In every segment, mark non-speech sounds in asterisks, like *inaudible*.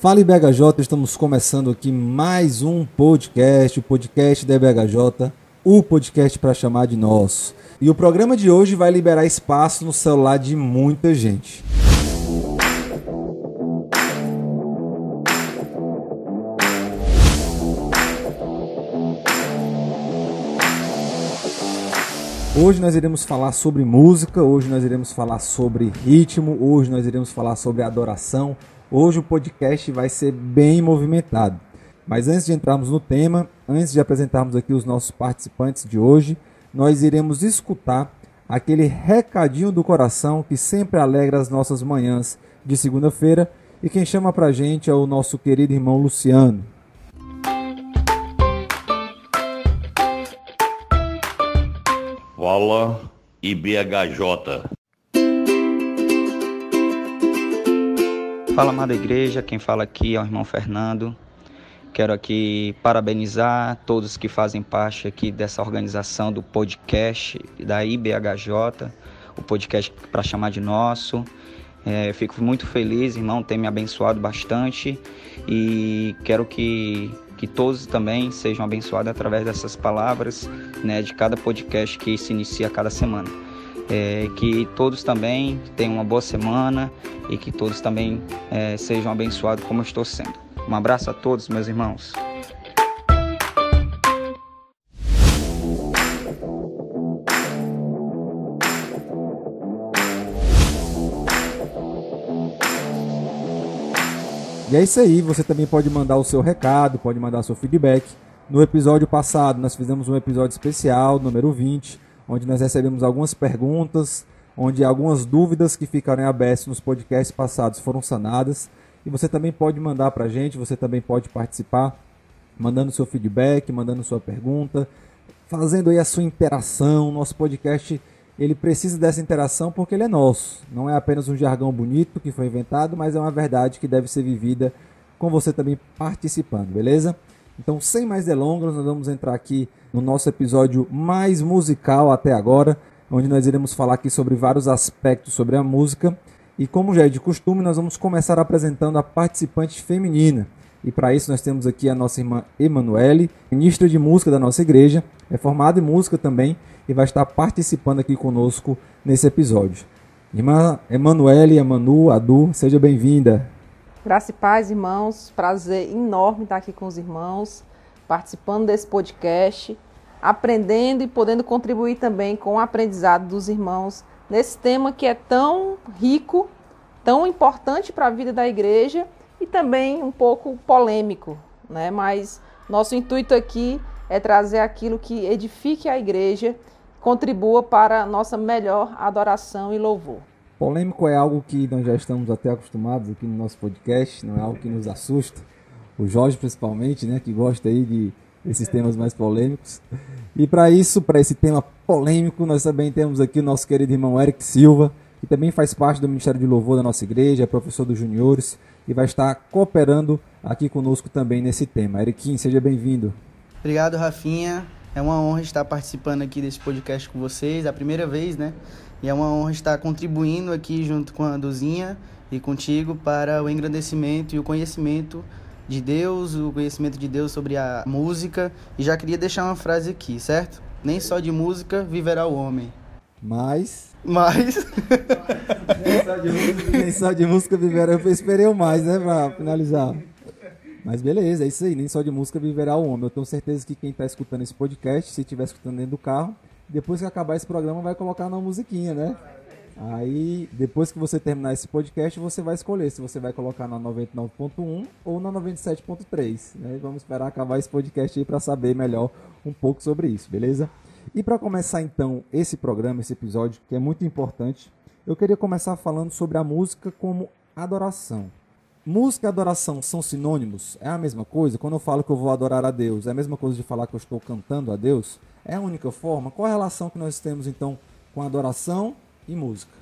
Fala IBHJ, estamos começando aqui mais um podcast, o podcast da IBHJ, o podcast para chamar de nosso. E o programa de hoje vai liberar espaço no celular de muita gente. Hoje nós iremos falar sobre música, hoje nós iremos falar sobre ritmo, hoje nós iremos falar sobre adoração, Hoje o podcast vai ser bem movimentado. Mas antes de entrarmos no tema, antes de apresentarmos aqui os nossos participantes de hoje, nós iremos escutar aquele recadinho do coração que sempre alegra as nossas manhãs de segunda-feira. E quem chama pra gente é o nosso querido irmão Luciano. Fala IBHJ. Fala, amada igreja, quem fala aqui é o irmão Fernando. Quero aqui parabenizar todos que fazem parte aqui dessa organização do podcast da IBHJ, o podcast para chamar de nosso. É, fico muito feliz, irmão, tem me abençoado bastante e quero que, que todos também sejam abençoados através dessas palavras né, de cada podcast que se inicia cada semana. É, que todos também tenham uma boa semana e que todos também é, sejam abençoados como eu estou sendo. Um abraço a todos, meus irmãos. E é isso aí, você também pode mandar o seu recado, pode mandar o seu feedback. No episódio passado, nós fizemos um episódio especial, número 20, onde nós recebemos algumas perguntas, onde algumas dúvidas que ficaram abertas nos podcasts passados foram sanadas. E você também pode mandar para a gente, você também pode participar, mandando seu feedback, mandando sua pergunta, fazendo aí a sua interação. Nosso podcast ele precisa dessa interação porque ele é nosso. Não é apenas um jargão bonito que foi inventado, mas é uma verdade que deve ser vivida com você também participando, beleza? Então, sem mais delongas, nós vamos entrar aqui no nosso episódio mais musical até agora, onde nós iremos falar aqui sobre vários aspectos sobre a música. E como já é de costume, nós vamos começar apresentando a participante feminina. E para isso nós temos aqui a nossa irmã Emanuele, ministra de música da nossa igreja, é formada em música também e vai estar participando aqui conosco nesse episódio. Irmã Emanuele, Emanu, Adu, seja bem-vinda. Graça e paz, irmãos. Prazer enorme estar aqui com os irmãos, participando desse podcast, aprendendo e podendo contribuir também com o aprendizado dos irmãos nesse tema que é tão rico, tão importante para a vida da igreja e também um pouco polêmico, né? Mas nosso intuito aqui é trazer aquilo que edifique a igreja, contribua para a nossa melhor adoração e louvor. Polêmico é algo que nós já estamos até acostumados aqui no nosso podcast, não é algo que nos assusta. O Jorge principalmente, né, que gosta aí de esses temas mais polêmicos. E para isso, para esse tema polêmico, nós também temos aqui o nosso querido irmão Eric Silva, que também faz parte do Ministério de Louvor da nossa igreja, é professor dos juniores e vai estar cooperando aqui conosco também nesse tema. Eriquim, seja bem-vindo. Obrigado, Rafinha. É uma honra estar participando aqui desse podcast com vocês, a primeira vez, né? E é uma honra estar contribuindo aqui junto com a Duzinha e contigo para o engrandecimento e o conhecimento de Deus, o conhecimento de Deus sobre a música. E já queria deixar uma frase aqui, certo? Nem só de música viverá o homem. Mas. Mas. *laughs* nem, só de música, nem só de música viverá. Eu esperei o mais, né, pra finalizar. Mas beleza, é isso aí. Nem só de música viverá o homem. Eu tenho certeza que quem está escutando esse podcast, se estiver escutando dentro do carro, depois que acabar esse programa, vai colocar uma musiquinha, né? Aí, depois que você terminar esse podcast, você vai escolher se você vai colocar na 99.1 ou na 97.3. Né? Vamos esperar acabar esse podcast aí para saber melhor um pouco sobre isso, beleza? E para começar então esse programa, esse episódio, que é muito importante, eu queria começar falando sobre a música como adoração. Música e adoração são sinônimos? É a mesma coisa? Quando eu falo que eu vou adorar a Deus, é a mesma coisa de falar que eu estou cantando a Deus? É a única forma? Qual a relação que nós temos então com adoração e música?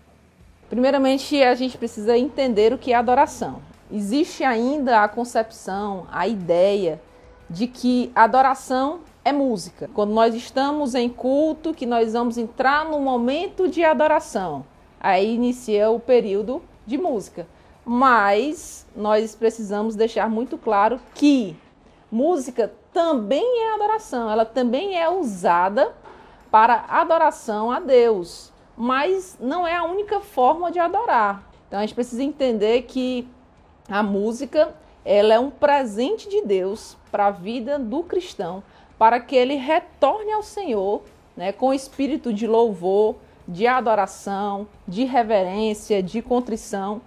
Primeiramente, a gente precisa entender o que é adoração. Existe ainda a concepção, a ideia de que adoração é música. Quando nós estamos em culto, que nós vamos entrar no momento de adoração, aí inicia o período de música. Mas nós precisamos deixar muito claro que música também é adoração, ela também é usada para adoração a Deus, mas não é a única forma de adorar. Então a gente precisa entender que a música ela é um presente de Deus para a vida do cristão, para que ele retorne ao Senhor né, com espírito de louvor, de adoração, de reverência, de contrição.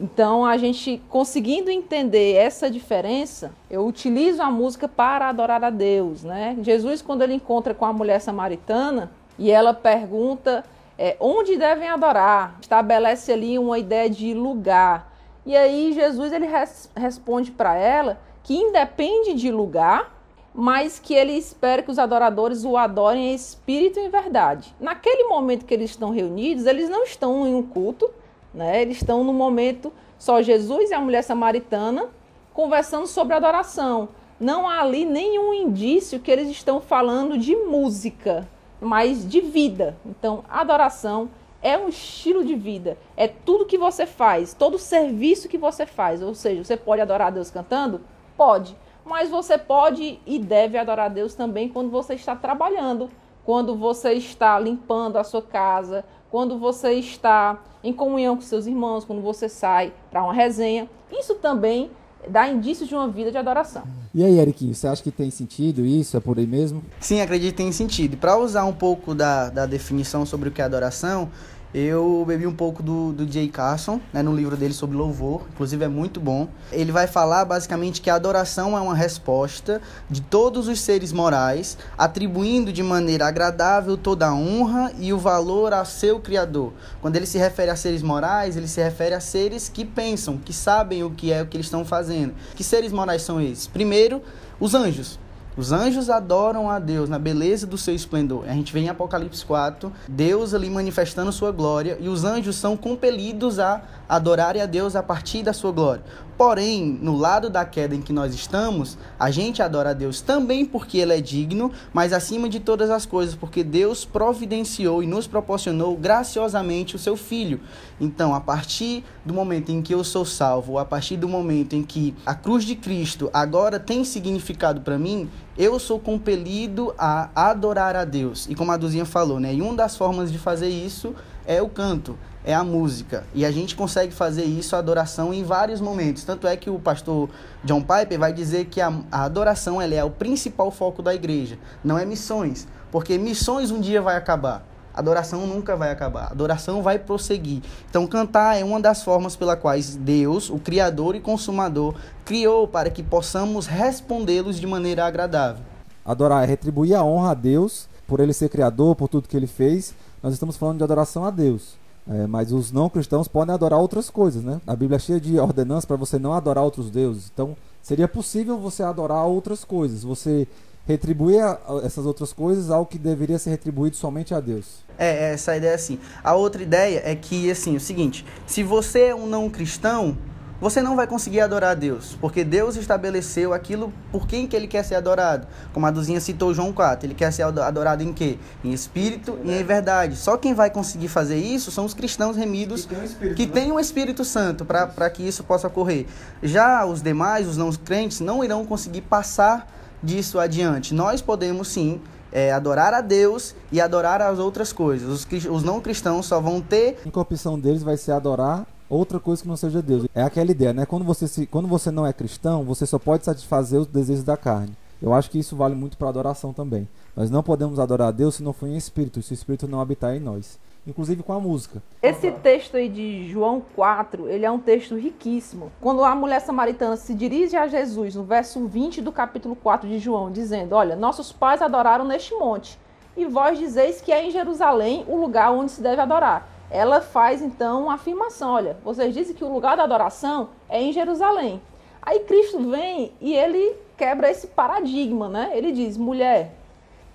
Então, a gente conseguindo entender essa diferença, eu utilizo a música para adorar a Deus. Né? Jesus, quando ele encontra com a mulher samaritana e ela pergunta é, onde devem adorar, estabelece ali uma ideia de lugar. E aí, Jesus ele res responde para ela que independe de lugar, mas que ele espera que os adoradores o adorem em espírito e em verdade. Naquele momento que eles estão reunidos, eles não estão em um culto, né? Eles estão no momento só Jesus e a mulher samaritana conversando sobre adoração. Não há ali nenhum indício que eles estão falando de música, mas de vida. Então, adoração é um estilo de vida, é tudo que você faz, todo serviço que você faz. Ou seja, você pode adorar a Deus cantando? Pode mas você pode e deve adorar a Deus também quando você está trabalhando, quando você está limpando a sua casa, quando você está em comunhão com seus irmãos, quando você sai para uma resenha. Isso também dá indícios de uma vida de adoração. E aí, Eriquinho, você acha que tem sentido isso? É por aí mesmo? Sim, acredito que tem sentido. Para usar um pouco da, da definição sobre o que é adoração, eu bebi um pouco do, do Jay Carson, né, no livro dele sobre louvor, inclusive é muito bom. Ele vai falar basicamente que a adoração é uma resposta de todos os seres morais, atribuindo de maneira agradável toda a honra e o valor a seu Criador. Quando ele se refere a seres morais, ele se refere a seres que pensam, que sabem o que é o que eles estão fazendo. Que seres morais são esses? Primeiro, os anjos. Os anjos adoram a Deus na beleza do seu esplendor. A gente vê em Apocalipse 4, Deus ali manifestando sua glória e os anjos são compelidos a adorarem a Deus a partir da sua glória. Porém, no lado da queda em que nós estamos, a gente adora a Deus também porque Ele é digno, mas acima de todas as coisas, porque Deus providenciou e nos proporcionou graciosamente o seu Filho. Então, a partir do momento em que eu sou salvo, a partir do momento em que a cruz de Cristo agora tem significado para mim, eu sou compelido a adorar a Deus. E como a Duzinha falou, né? E uma das formas de fazer isso é o canto é a música. E a gente consegue fazer isso, a adoração, em vários momentos. Tanto é que o pastor John Piper vai dizer que a, a adoração ela é o principal foco da igreja, não é missões. Porque missões um dia vai acabar. Adoração nunca vai acabar. Adoração vai prosseguir. Então, cantar é uma das formas pela quais Deus, o Criador e Consumador, criou para que possamos respondê-los de maneira agradável. Adorar é retribuir a honra a Deus por ele ser Criador, por tudo que ele fez. Nós estamos falando de adoração a Deus. É, mas os não cristãos podem adorar outras coisas, né? A Bíblia é cheia de ordenanças para você não adorar outros deuses. Então, seria possível você adorar outras coisas, você retribuir a, a essas outras coisas ao que deveria ser retribuído somente a Deus. É, essa ideia é assim. A outra ideia é que, assim, o seguinte: se você é um não cristão, você não vai conseguir adorar a Deus, porque Deus estabeleceu aquilo por quem que ele quer ser adorado. Como a Duzinha citou João 4, ele quer ser adorado em quê? Em espírito e em verdade. Só quem vai conseguir fazer isso são os cristãos remidos que têm um Espírito, né? um Espírito Santo para que isso possa ocorrer. Já os demais, os não crentes, não irão conseguir passar disso adiante. Nós podemos sim é, adorar a Deus e adorar as outras coisas. Os, os não cristãos só vão ter. A opção deles vai ser adorar outra coisa que não seja Deus. É aquela ideia, né? Quando você, se, quando você não é cristão, você só pode satisfazer os desejos da carne. Eu acho que isso vale muito para adoração também. Nós não podemos adorar a Deus se não for em espírito, se o espírito não habitar em nós. Inclusive com a música. Esse texto aí de João 4, ele é um texto riquíssimo. Quando a mulher samaritana se dirige a Jesus, no verso 20 do capítulo 4 de João, dizendo: Olha, nossos pais adoraram neste monte, e vós dizeis que é em Jerusalém o lugar onde se deve adorar ela faz então uma afirmação: olha, vocês dizem que o lugar da adoração é em Jerusalém. Aí Cristo vem e ele quebra esse paradigma, né? Ele diz: mulher,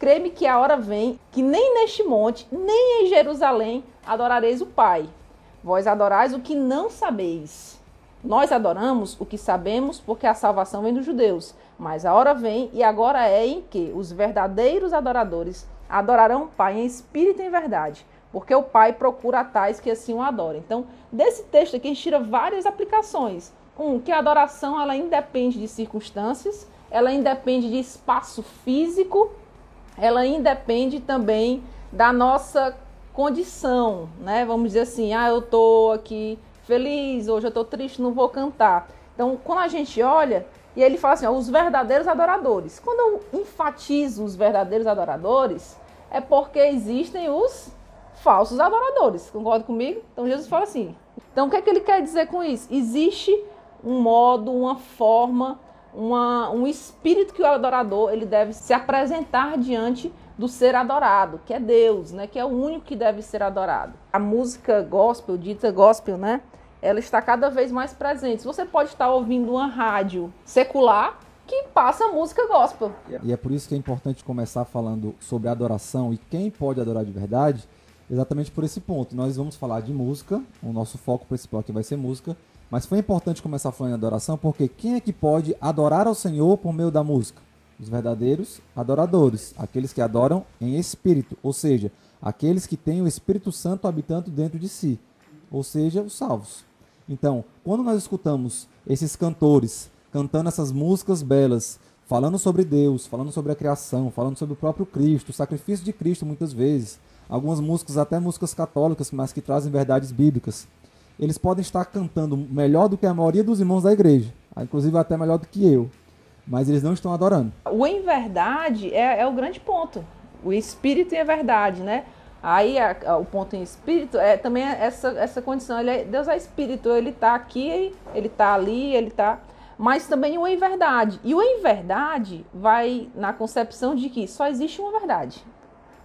crê-me que a hora vem que nem neste monte, nem em Jerusalém adorareis o Pai. Vós adorais o que não sabeis. Nós adoramos o que sabemos, porque a salvação vem dos judeus. Mas a hora vem e agora é em que os verdadeiros adoradores adorarão o Pai em espírito e em verdade porque o Pai procura tais que assim o adorem. Então, desse texto aqui a gente tira várias aplicações. Um, que a adoração ela independe de circunstâncias, ela independe de espaço físico, ela independe também da nossa condição, né? Vamos dizer assim, ah, eu tô aqui feliz, hoje eu tô triste, não vou cantar. Então, quando a gente olha, e ele fala assim, ó, os verdadeiros adoradores. Quando eu enfatizo os verdadeiros adoradores, é porque existem os falsos adoradores. Concorda comigo? Então Jesus fala assim. Então o que é que ele quer dizer com isso? Existe um modo, uma forma, uma, um espírito que o adorador ele deve se apresentar diante do ser adorado, que é Deus, né? Que é o único que deve ser adorado. A música gospel, dita gospel, né? Ela está cada vez mais presente. Você pode estar ouvindo uma rádio secular que passa música gospel. E é por isso que é importante começar falando sobre adoração e quem pode adorar de verdade, exatamente por esse ponto. Nós vamos falar de música, o nosso foco principal aqui vai ser música, mas foi importante começar falando de adoração porque quem é que pode adorar ao Senhor por meio da música? Os verdadeiros adoradores, aqueles que adoram em espírito, ou seja, aqueles que têm o Espírito Santo habitando dentro de si, ou seja, os salvos. Então, quando nós escutamos esses cantores cantando essas músicas belas, falando sobre Deus, falando sobre a criação, falando sobre o próprio Cristo, o sacrifício de Cristo muitas vezes, algumas músicas, até músicas católicas, mas que trazem verdades bíblicas. Eles podem estar cantando melhor do que a maioria dos irmãos da igreja, inclusive até melhor do que eu, mas eles não estão adorando. O em verdade é, é o grande ponto. O espírito e a verdade, né? Aí a, a, o ponto em espírito é também essa, essa condição. É, Deus é espírito, ele está aqui, ele está ali, ele está. Mas também o em verdade. E o em verdade vai na concepção de que só existe uma verdade.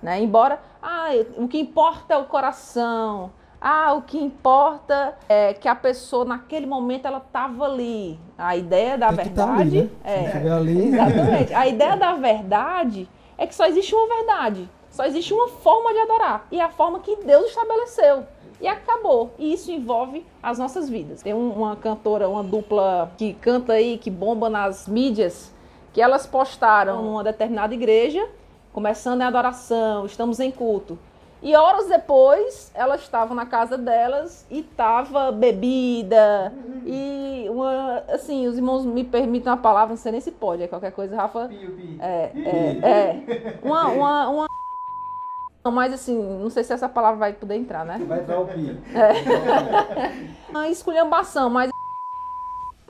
Né? Embora ah, o que importa é o coração, ah, o que importa é que a pessoa naquele momento ela estava ali. A ideia da Tem tá verdade ali, né? é ali. exatamente. A ideia da verdade é que só existe uma verdade, só existe uma forma de adorar e é a forma que Deus estabeleceu. E acabou. E isso envolve as nossas vidas. Tem uma cantora, uma dupla que canta aí, que bomba nas mídias, que elas postaram numa determinada igreja, começando a adoração, estamos em culto. E horas depois, elas estavam na casa delas e tava bebida e uma, assim, os irmãos me permitem a palavra, não sei nem se pode, é qualquer coisa, Rafa. É, é, é. Uma, uma, uma mas assim, não sei se essa palavra vai poder entrar, né? Vai entrar o pi. É. Uma esculhambação, mas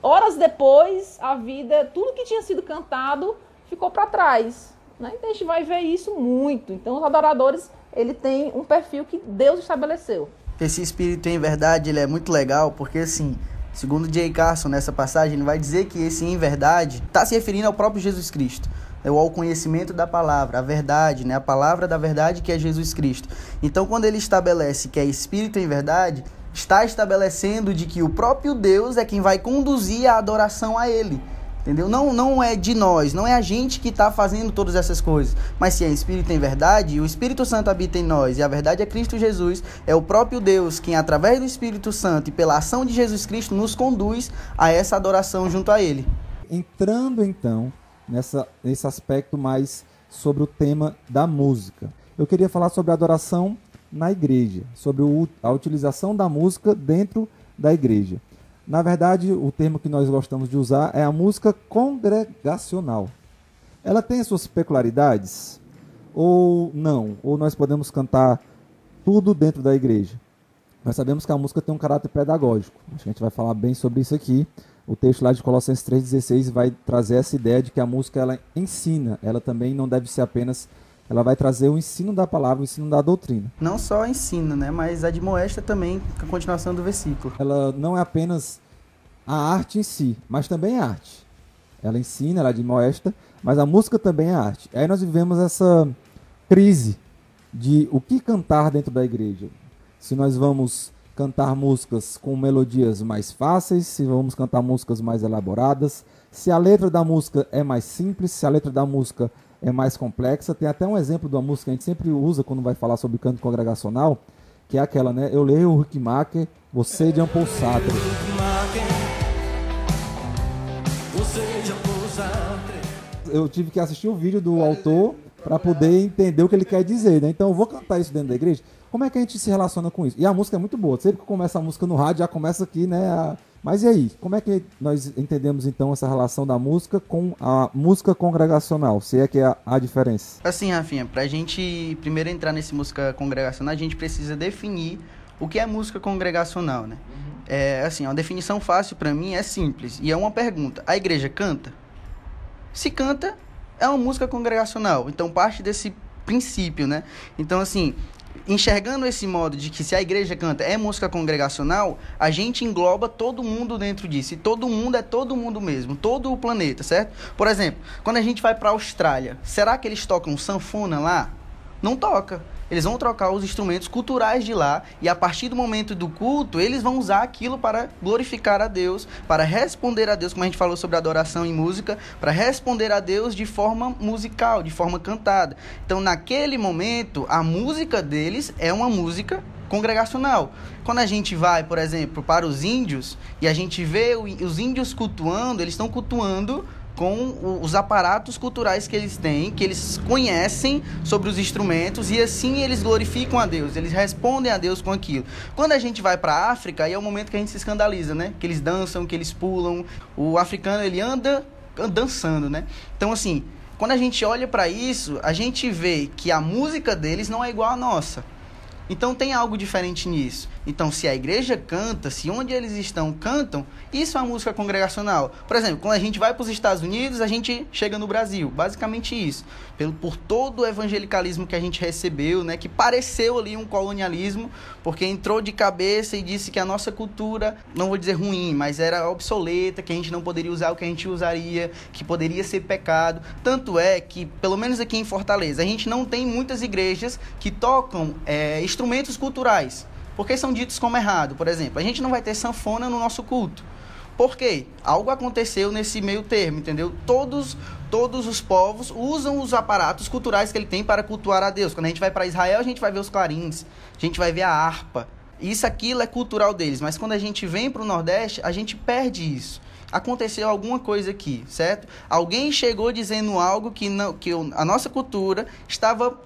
horas depois, a vida, tudo que tinha sido cantado ficou para trás. Né? Então a gente vai ver isso muito. Então os adoradores ele tem um perfil que Deus estabeleceu. Esse espírito em verdade, ele é muito legal, porque assim, segundo J. Carson nessa passagem, ele vai dizer que esse em verdade está se referindo ao próprio Jesus Cristo. É o ao conhecimento da palavra, a verdade, né? A palavra da verdade que é Jesus Cristo. Então, quando ele estabelece que é espírito em verdade, está estabelecendo de que o próprio Deus é quem vai conduzir a adoração a ele. Entendeu? Não, não é de nós, não é a gente que está fazendo todas essas coisas. Mas se é Espírito em verdade, o Espírito Santo habita em nós e a verdade é Cristo Jesus, é o próprio Deus quem, através do Espírito Santo e pela ação de Jesus Cristo, nos conduz a essa adoração junto a Ele. Entrando então nessa, nesse aspecto mais sobre o tema da música, eu queria falar sobre a adoração na igreja, sobre a utilização da música dentro da igreja. Na verdade, o termo que nós gostamos de usar é a música congregacional. Ela tem suas peculiaridades? Ou não? Ou nós podemos cantar tudo dentro da igreja? Nós sabemos que a música tem um caráter pedagógico. Acho que a gente vai falar bem sobre isso aqui. O texto lá de Colossenses 3,16 vai trazer essa ideia de que a música ela ensina. Ela também não deve ser apenas ela vai trazer o ensino da palavra, o ensino da doutrina. Não só ensina, né, mas admoesta também a continuação do versículo. Ela não é apenas a arte em si, mas também é arte. Ela ensina, ela admoesta, mas a música também é arte. Aí nós vivemos essa crise de o que cantar dentro da igreja. Se nós vamos cantar músicas com melodias mais fáceis, se vamos cantar músicas mais elaboradas, se a letra da música é mais simples, se a letra da música é mais complexa. Tem até um exemplo de uma música que a gente sempre usa quando vai falar sobre canto congregacional, que é aquela, né? Eu leio o Huckmacher, você de Ampul Sartre. Eu tive que assistir o vídeo do autor para poder entender o que ele quer dizer, né? Então eu vou cantar isso dentro da igreja. Como é que a gente se relaciona com isso? E a música é muito boa. Sempre que começa a música no rádio, já começa aqui, né? A... Mas e aí? Como é que nós entendemos então essa relação da música com a música congregacional? Se é que é a, a diferença. Assim, Rafinha, pra gente primeiro entrar nesse música congregacional, a gente precisa definir o que é música congregacional, né? É, assim, uma definição fácil para mim é simples. E é uma pergunta. A igreja canta? Se canta, é uma música congregacional. Então parte desse princípio, né? Então, assim, enxergando esse modo de que se a igreja canta é música congregacional, a gente engloba todo mundo dentro disso. E todo mundo é todo mundo mesmo, todo o planeta, certo? Por exemplo, quando a gente vai para a Austrália, será que eles tocam sanfona lá? Não toca. Eles vão trocar os instrumentos culturais de lá e a partir do momento do culto, eles vão usar aquilo para glorificar a Deus, para responder a Deus, como a gente falou sobre adoração e música, para responder a Deus de forma musical, de forma cantada. Então, naquele momento, a música deles é uma música congregacional. Quando a gente vai, por exemplo, para os índios e a gente vê os índios cultuando, eles estão cultuando com os aparatos culturais que eles têm, que eles conhecem sobre os instrumentos e assim eles glorificam a Deus, eles respondem a Deus com aquilo. Quando a gente vai para a África, aí é o momento que a gente se escandaliza, né? Que eles dançam, que eles pulam. O africano ele anda dançando, né? Então assim, quando a gente olha para isso, a gente vê que a música deles não é igual à nossa. Então tem algo diferente nisso. Então, se a igreja canta, se onde eles estão cantam, isso é uma música congregacional. Por exemplo, quando a gente vai para os Estados Unidos, a gente chega no Brasil. Basicamente isso. Pelo, por todo o evangelicalismo que a gente recebeu, né, que pareceu ali um colonialismo, porque entrou de cabeça e disse que a nossa cultura, não vou dizer ruim, mas era obsoleta, que a gente não poderia usar o que a gente usaria, que poderia ser pecado. Tanto é que, pelo menos aqui em Fortaleza, a gente não tem muitas igrejas que tocam é, instrumentos culturais porque são ditos como errado. Por exemplo, a gente não vai ter sanfona no nosso culto. Por quê? Algo aconteceu nesse meio termo, entendeu? Todos, todos os povos usam os aparatos culturais que ele tem para cultuar a Deus. Quando a gente vai para Israel, a gente vai ver os clarins, a gente vai ver a harpa. Isso, aquilo é cultural deles. Mas quando a gente vem para o Nordeste, a gente perde isso. Aconteceu alguma coisa aqui, certo? Alguém chegou dizendo algo que, não, que a nossa cultura estava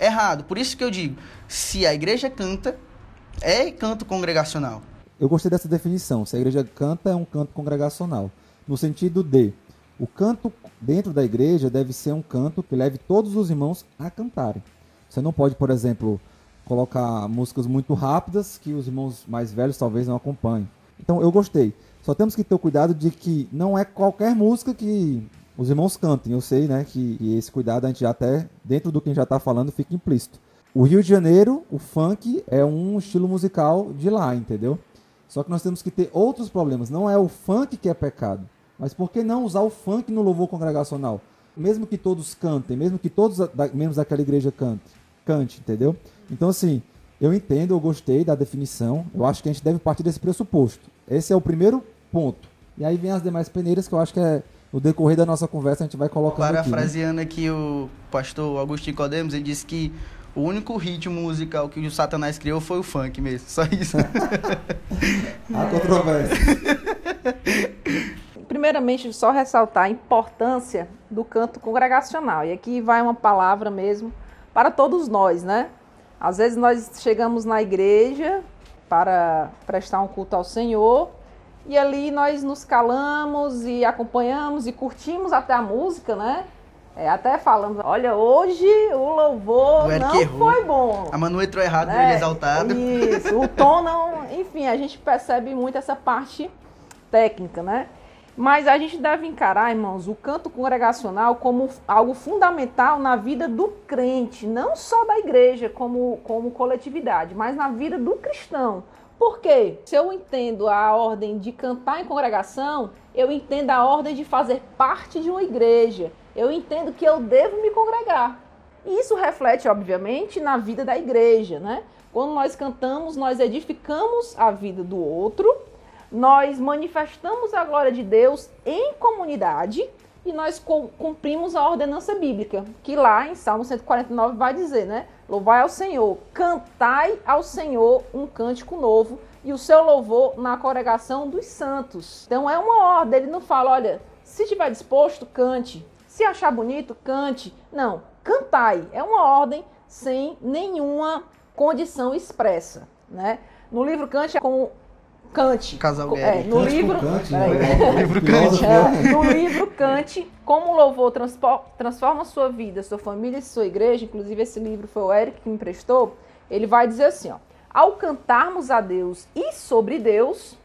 errado. Por isso que eu digo, se a igreja canta, é canto congregacional. Eu gostei dessa definição. Se a igreja canta, é um canto congregacional. No sentido de, o canto dentro da igreja deve ser um canto que leve todos os irmãos a cantarem. Você não pode, por exemplo, colocar músicas muito rápidas que os irmãos mais velhos talvez não acompanhem. Então eu gostei. Só temos que ter o cuidado de que não é qualquer música que os irmãos cantem. Eu sei, né, que esse cuidado a gente já até dentro do que a gente já está falando fica implícito. O Rio de Janeiro, o funk é um estilo musical de lá, entendeu? Só que nós temos que ter outros problemas. Não é o funk que é pecado, mas por que não usar o funk no louvor congregacional? Mesmo que todos cantem, mesmo que todos membros daquela igreja cante, cante, entendeu? Então assim, eu entendo, eu gostei da definição. Eu acho que a gente deve partir desse pressuposto. Esse é o primeiro ponto. E aí vem as demais peneiras que eu acho que é no decorrer da nossa conversa a gente vai colocando Parafraseando aqui, né? aqui o pastor Agostinho Codemos, ele disse que o único ritmo musical que o Satanás criou foi o funk mesmo. Só isso. *laughs* a controvérsia. *laughs* Primeiramente, só ressaltar a importância do canto congregacional. E aqui vai uma palavra mesmo para todos nós, né? Às vezes nós chegamos na igreja para prestar um culto ao Senhor e ali nós nos calamos e acompanhamos e curtimos até a música, né? É, até falamos, olha, hoje o louvor não foi bom. A Manu entrou errado, né? exaltado. Isso, o tom não. Enfim, a gente percebe muito essa parte técnica, né? Mas a gente deve encarar, irmãos, o canto congregacional como algo fundamental na vida do crente, não só da igreja como, como coletividade, mas na vida do cristão. Por quê? Se eu entendo a ordem de cantar em congregação, eu entendo a ordem de fazer parte de uma igreja eu entendo que eu devo me congregar. E isso reflete, obviamente, na vida da igreja, né? Quando nós cantamos, nós edificamos a vida do outro, nós manifestamos a glória de Deus em comunidade e nós cumprimos a ordenança bíblica, que lá em Salmo 149 vai dizer, né? Louvai ao Senhor, cantai ao Senhor um cântico novo e o seu louvor na congregação dos santos. Então é uma ordem, ele não fala, olha, se estiver disposto, cante. Se achar bonito, cante. Não, cantai. É uma ordem sem nenhuma condição expressa, né? No livro Kant é com Kant. Casal é, no Kant livro, Kant, né? livro *laughs* Filósofo, É, no livro Kant, como o louvor transforma sua vida, sua família e sua igreja, inclusive esse livro foi o Eric que me emprestou, ele vai dizer assim, ó, ao cantarmos a Deus e sobre Deus,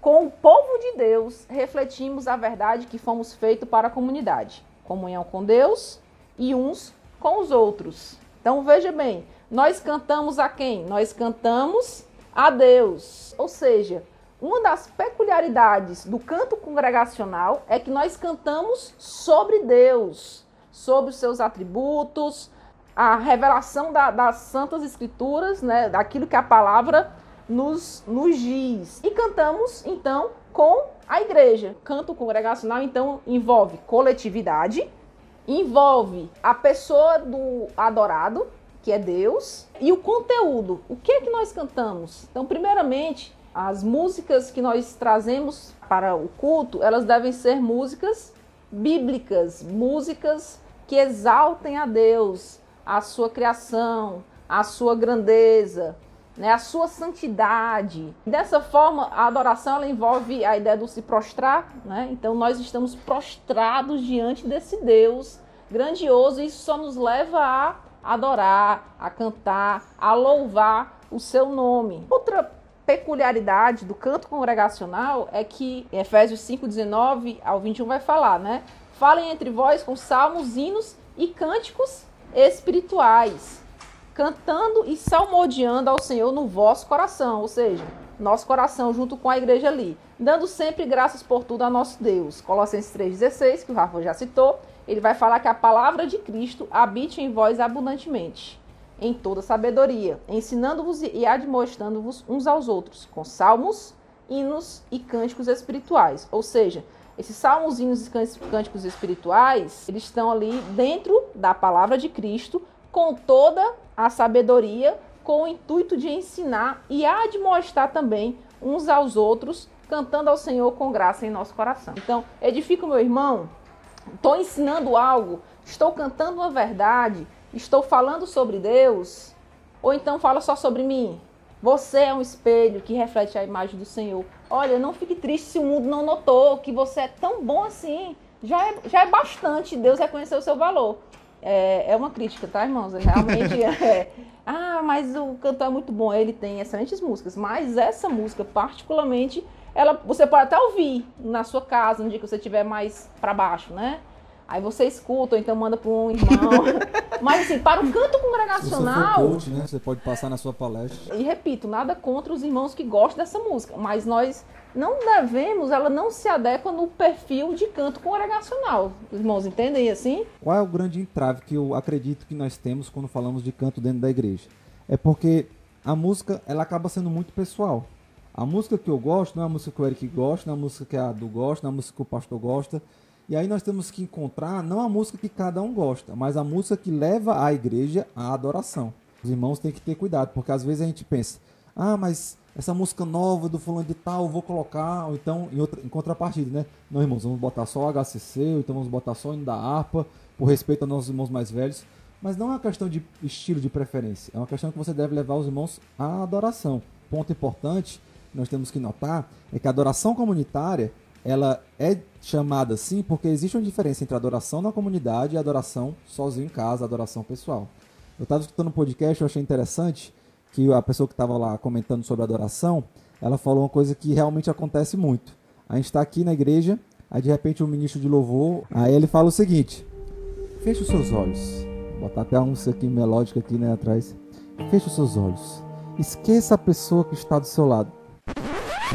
com o povo de Deus, refletimos a verdade que fomos feitos para a comunidade, comunhão com Deus e uns com os outros. Então veja bem, nós cantamos a quem? Nós cantamos a Deus. Ou seja, uma das peculiaridades do canto congregacional é que nós cantamos sobre Deus, sobre os seus atributos, a revelação da- das Santas Escrituras, né, daquilo que a palavra nos, nos diz. E cantamos, então, com a igreja. Canto congregacional, então, envolve coletividade, envolve a pessoa do adorado, que é Deus, e o conteúdo. O que é que nós cantamos? Então, primeiramente, as músicas que nós trazemos para o culto, elas devem ser músicas bíblicas, músicas que exaltem a Deus, a sua criação, a sua grandeza, né, a sua santidade. Dessa forma, a adoração ela envolve a ideia do se prostrar, né? Então nós estamos prostrados diante desse Deus grandioso e isso só nos leva a adorar, a cantar, a louvar o seu nome. Outra peculiaridade do canto congregacional é que em Efésios 5:19 ao 21 vai falar, né? Falem entre vós com salmos, hinos e cânticos espirituais cantando e salmodiando ao Senhor no vosso coração, ou seja, nosso coração junto com a igreja ali, dando sempre graças por tudo a nosso Deus. Colossenses 3,16, que o Rafa já citou, ele vai falar que a palavra de Cristo habite em vós abundantemente, em toda sabedoria, ensinando-vos e admoestando-vos uns aos outros, com salmos, hinos e cânticos espirituais. Ou seja, esses salmos, hinos e cânticos espirituais, eles estão ali dentro da palavra de Cristo, com toda a sabedoria, com o intuito de ensinar e admoestar também uns aos outros, cantando ao Senhor com graça em nosso coração. Então, edifica o meu irmão, estou ensinando algo, estou cantando uma verdade, estou falando sobre Deus, ou então fala só sobre mim. Você é um espelho que reflete a imagem do Senhor. Olha, não fique triste se o mundo não notou que você é tão bom assim. Já é, já é bastante Deus reconhecer o seu valor. É, é uma crítica, tá, irmãos? Realmente *laughs* é. Ah, mas o cantor é muito bom, ele tem excelentes músicas, mas essa música, particularmente, ela, você pode até ouvir na sua casa, no dia que você estiver mais para baixo, né? Aí você escuta, ou então manda para um irmão. *laughs* mas assim, para o canto Se você congregacional. coach, né? Você pode passar na sua palestra. E repito, nada contra os irmãos que gostam dessa música, mas nós não devemos, ela não se adequa no perfil de canto congregacional. Os irmãos entendem assim? Qual é o grande entrave que eu acredito que nós temos quando falamos de canto dentro da igreja? É porque a música ela acaba sendo muito pessoal. A música que eu gosto não é a música que o Eric gosta, não é a música que a Adu gosta, não é a música que o pastor gosta. E aí nós temos que encontrar não a música que cada um gosta, mas a música que leva a igreja à adoração. Os irmãos têm que ter cuidado, porque às vezes a gente pensa, ah, mas essa música nova do fulano de tal, eu vou colocar, ou então em, outra, em contrapartida, né? Não, irmãos, vamos botar só o HCC, ou então vamos botar só o hino da harpa, por respeito aos nossos irmãos mais velhos. Mas não é uma questão de estilo de preferência, é uma questão que você deve levar os irmãos à adoração. Ponto importante nós temos que notar é que a adoração comunitária ela é chamada assim porque existe uma diferença entre adoração na comunidade e adoração sozinho em casa, adoração pessoal. Eu estava escutando um podcast, eu achei interessante que a pessoa que estava lá comentando sobre adoração, ela falou uma coisa que realmente acontece muito. A gente está aqui na igreja, aí de repente o um ministro de louvor, aí ele fala o seguinte: feche os seus olhos. Vou botar até a música aqui melódica aqui né, atrás. Feche os seus olhos. Esqueça a pessoa que está do seu lado.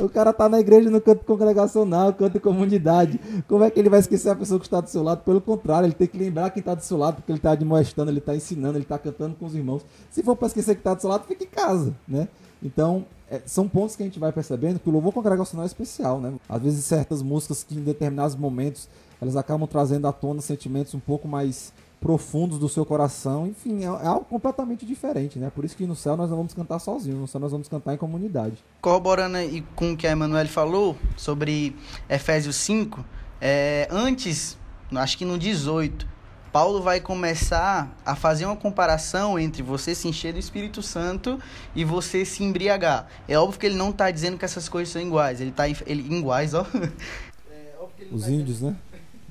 O cara tá na igreja no canto congregacional, canto comunidade. Como é que ele vai esquecer a pessoa que está do seu lado? Pelo contrário, ele tem que lembrar quem está do seu lado, porque ele está admoestando, ele está ensinando, ele está cantando com os irmãos. Se for para esquecer que está do seu lado, fica em casa, né? Então, é, são pontos que a gente vai percebendo que o louvor congregacional é especial, né? Às vezes certas músicas que em determinados momentos elas acabam trazendo à tona sentimentos um pouco mais profundos do seu coração. Enfim, é, é algo completamente diferente, né? Por isso que no céu nós não vamos cantar sozinhos, no céu nós vamos cantar em comunidade. Corroborando aí com o que a Emanuele falou sobre Efésios 5, é, antes, acho que no 18, Paulo vai começar a fazer uma comparação entre você se encher do Espírito Santo e você se embriagar. É óbvio que ele não está dizendo que essas coisas são iguais. Ele está ele, iguais, ó. *laughs* É, Os índios, né?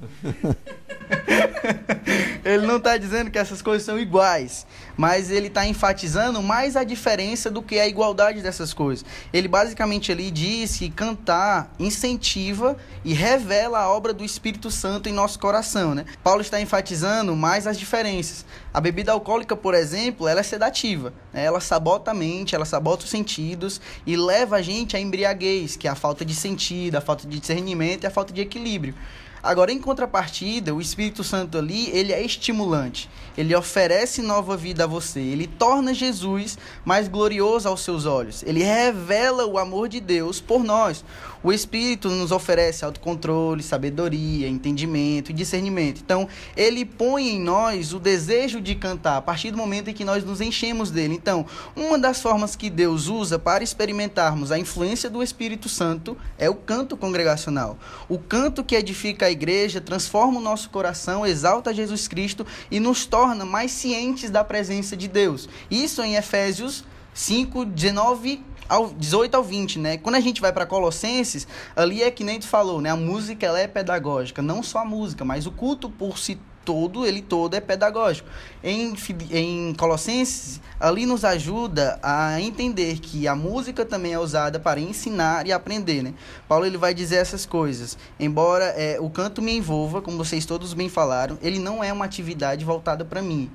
*laughs* ele não está dizendo que essas coisas são iguais, mas ele está enfatizando mais a diferença do que a igualdade dessas coisas. Ele basicamente ali diz que cantar incentiva e revela a obra do Espírito Santo em nosso coração. Né? Paulo está enfatizando mais as diferenças. A bebida alcoólica, por exemplo, ela é sedativa. Né? Ela sabota a mente, ela sabota os sentidos e leva a gente à embriaguez, que é a falta de sentido, a falta de discernimento e a falta de equilíbrio. Agora, em contrapartida, o Espírito Santo ali, ele é estimulante. Ele oferece nova vida a você. Ele torna Jesus mais glorioso aos seus olhos. Ele revela o amor de Deus por nós. O Espírito nos oferece autocontrole, sabedoria, entendimento e discernimento. Então, ele põe em nós o desejo de cantar a partir do momento em que nós nos enchemos dele. Então, uma das formas que Deus usa para experimentarmos a influência do Espírito Santo é o canto congregacional. O canto que edifica a igreja transforma o nosso coração, exalta Jesus Cristo e nos torna mais cientes da presença de Deus. Isso em Efésios 5, 19 ao 18 ao 20, né? Quando a gente vai para Colossenses, ali é que nem tu falou, né? A música ela é pedagógica, não só a música, mas o culto por si todo, ele todo é pedagógico. Em, em Colossenses, ali nos ajuda a entender que a música também é usada para ensinar e aprender, né? Paulo ele vai dizer essas coisas. Embora é, o canto me envolva, como vocês todos bem falaram, ele não é uma atividade voltada para mim.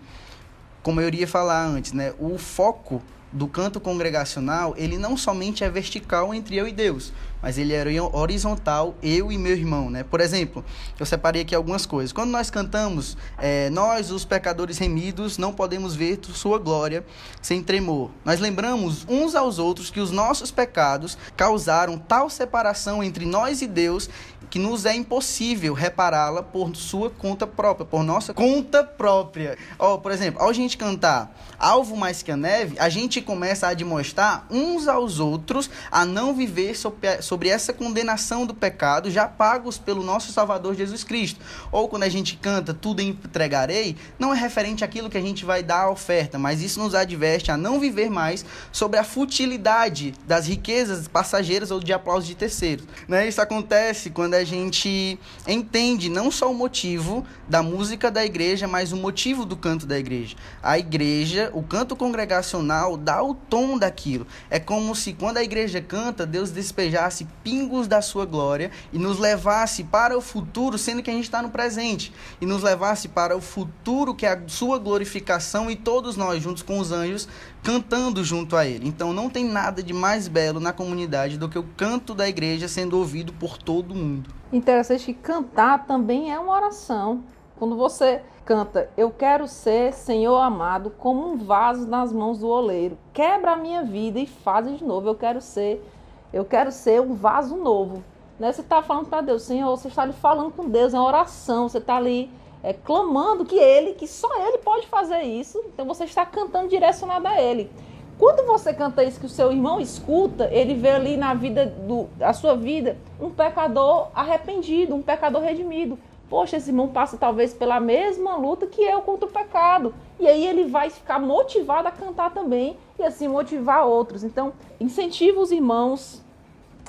Como eu iria falar antes, né? O foco do canto congregacional, ele não somente é vertical entre eu e Deus, mas ele é horizontal, eu e meu irmão, né? Por exemplo, eu separei aqui algumas coisas. Quando nós cantamos, é, nós, os pecadores remidos, não podemos ver sua glória sem tremor. Nós lembramos uns aos outros que os nossos pecados causaram tal separação entre nós e Deus que nos é impossível repará-la por sua conta própria, por nossa conta própria. Oh, por exemplo, ao gente cantar Alvo Mais Que a Neve, a gente começa a demonstrar uns aos outros a não viver sobre essa condenação do pecado já pagos pelo nosso Salvador Jesus Cristo. Ou quando a gente canta Tudo Entregarei, não é referente àquilo que a gente vai dar a oferta, mas isso nos adverte a não viver mais sobre a futilidade das riquezas passageiras ou de aplausos de terceiros. Né? Isso acontece quando a gente entende não só o motivo da música da igreja, mas o motivo do canto da igreja. A igreja, o canto congregacional, dá o tom daquilo. É como se quando a igreja canta, Deus despejasse pingos da sua glória e nos levasse para o futuro, sendo que a gente está no presente, e nos levasse para o futuro que é a sua glorificação e todos nós, juntos com os anjos, cantando junto a ele. Então não tem nada de mais belo na comunidade do que o canto da igreja sendo ouvido por todo mundo. Interessante que cantar também é uma oração. Quando você canta, eu quero ser, Senhor amado, como um vaso nas mãos do oleiro. Quebra a minha vida e faz de novo. Eu quero ser, eu quero ser um vaso novo. Né? Você está falando para Deus, Senhor, você está ali falando com Deus, é uma oração, você está ali é, clamando que Ele, que só Ele pode fazer isso. Então você está cantando direcionado a Ele. Quando você canta isso que o seu irmão escuta, ele vê ali na vida do a sua vida um pecador arrependido, um pecador redimido. Poxa, esse irmão passa talvez pela mesma luta que eu contra o pecado. E aí ele vai ficar motivado a cantar também e assim motivar outros. Então, incentiva os irmãos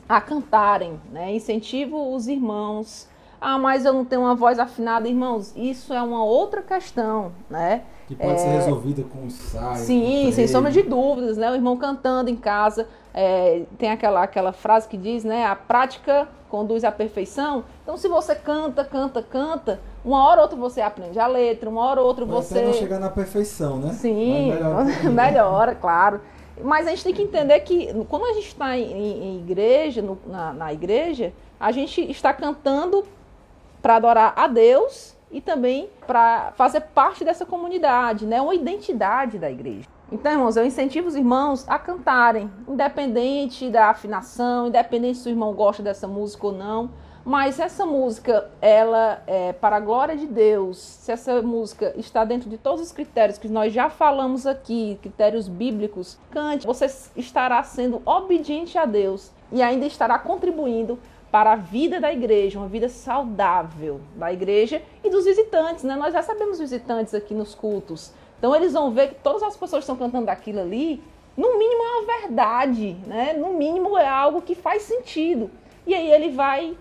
a cantarem, né? Incentiva os irmãos. Ah, mas eu não tenho uma voz afinada, irmãos. Isso é uma outra questão, né? Que pode é... ser resolvida com ensaio. Sim, sem sombra de dúvidas, né? O irmão cantando em casa. É, tem aquela, aquela frase que diz, né? A prática conduz à perfeição. Então, se você canta, canta, canta, uma hora ou outra você aprende a letra, uma hora ou outra Pode você. Até não chegar na perfeição, né? Sim, melhora, *laughs* melhora, claro. Mas a gente tem que entender que quando a gente está em, em, igreja, no, na, na igreja, a gente está cantando para adorar a Deus e também para fazer parte dessa comunidade, né? Uma identidade da igreja. Então, irmãos, eu incentivo os irmãos a cantarem, independente da afinação, independente se o irmão gosta dessa música ou não. Mas essa música, ela é para a glória de Deus, se essa música está dentro de todos os critérios que nós já falamos aqui, critérios bíblicos, cante, você estará sendo obediente a Deus e ainda estará contribuindo para a vida da igreja, uma vida saudável da igreja e dos visitantes, né? Nós já sabemos visitantes aqui nos cultos. Então eles vão ver que todas as pessoas estão cantando aquilo ali, no mínimo é uma verdade, né? No mínimo é algo que faz sentido. E aí ele vai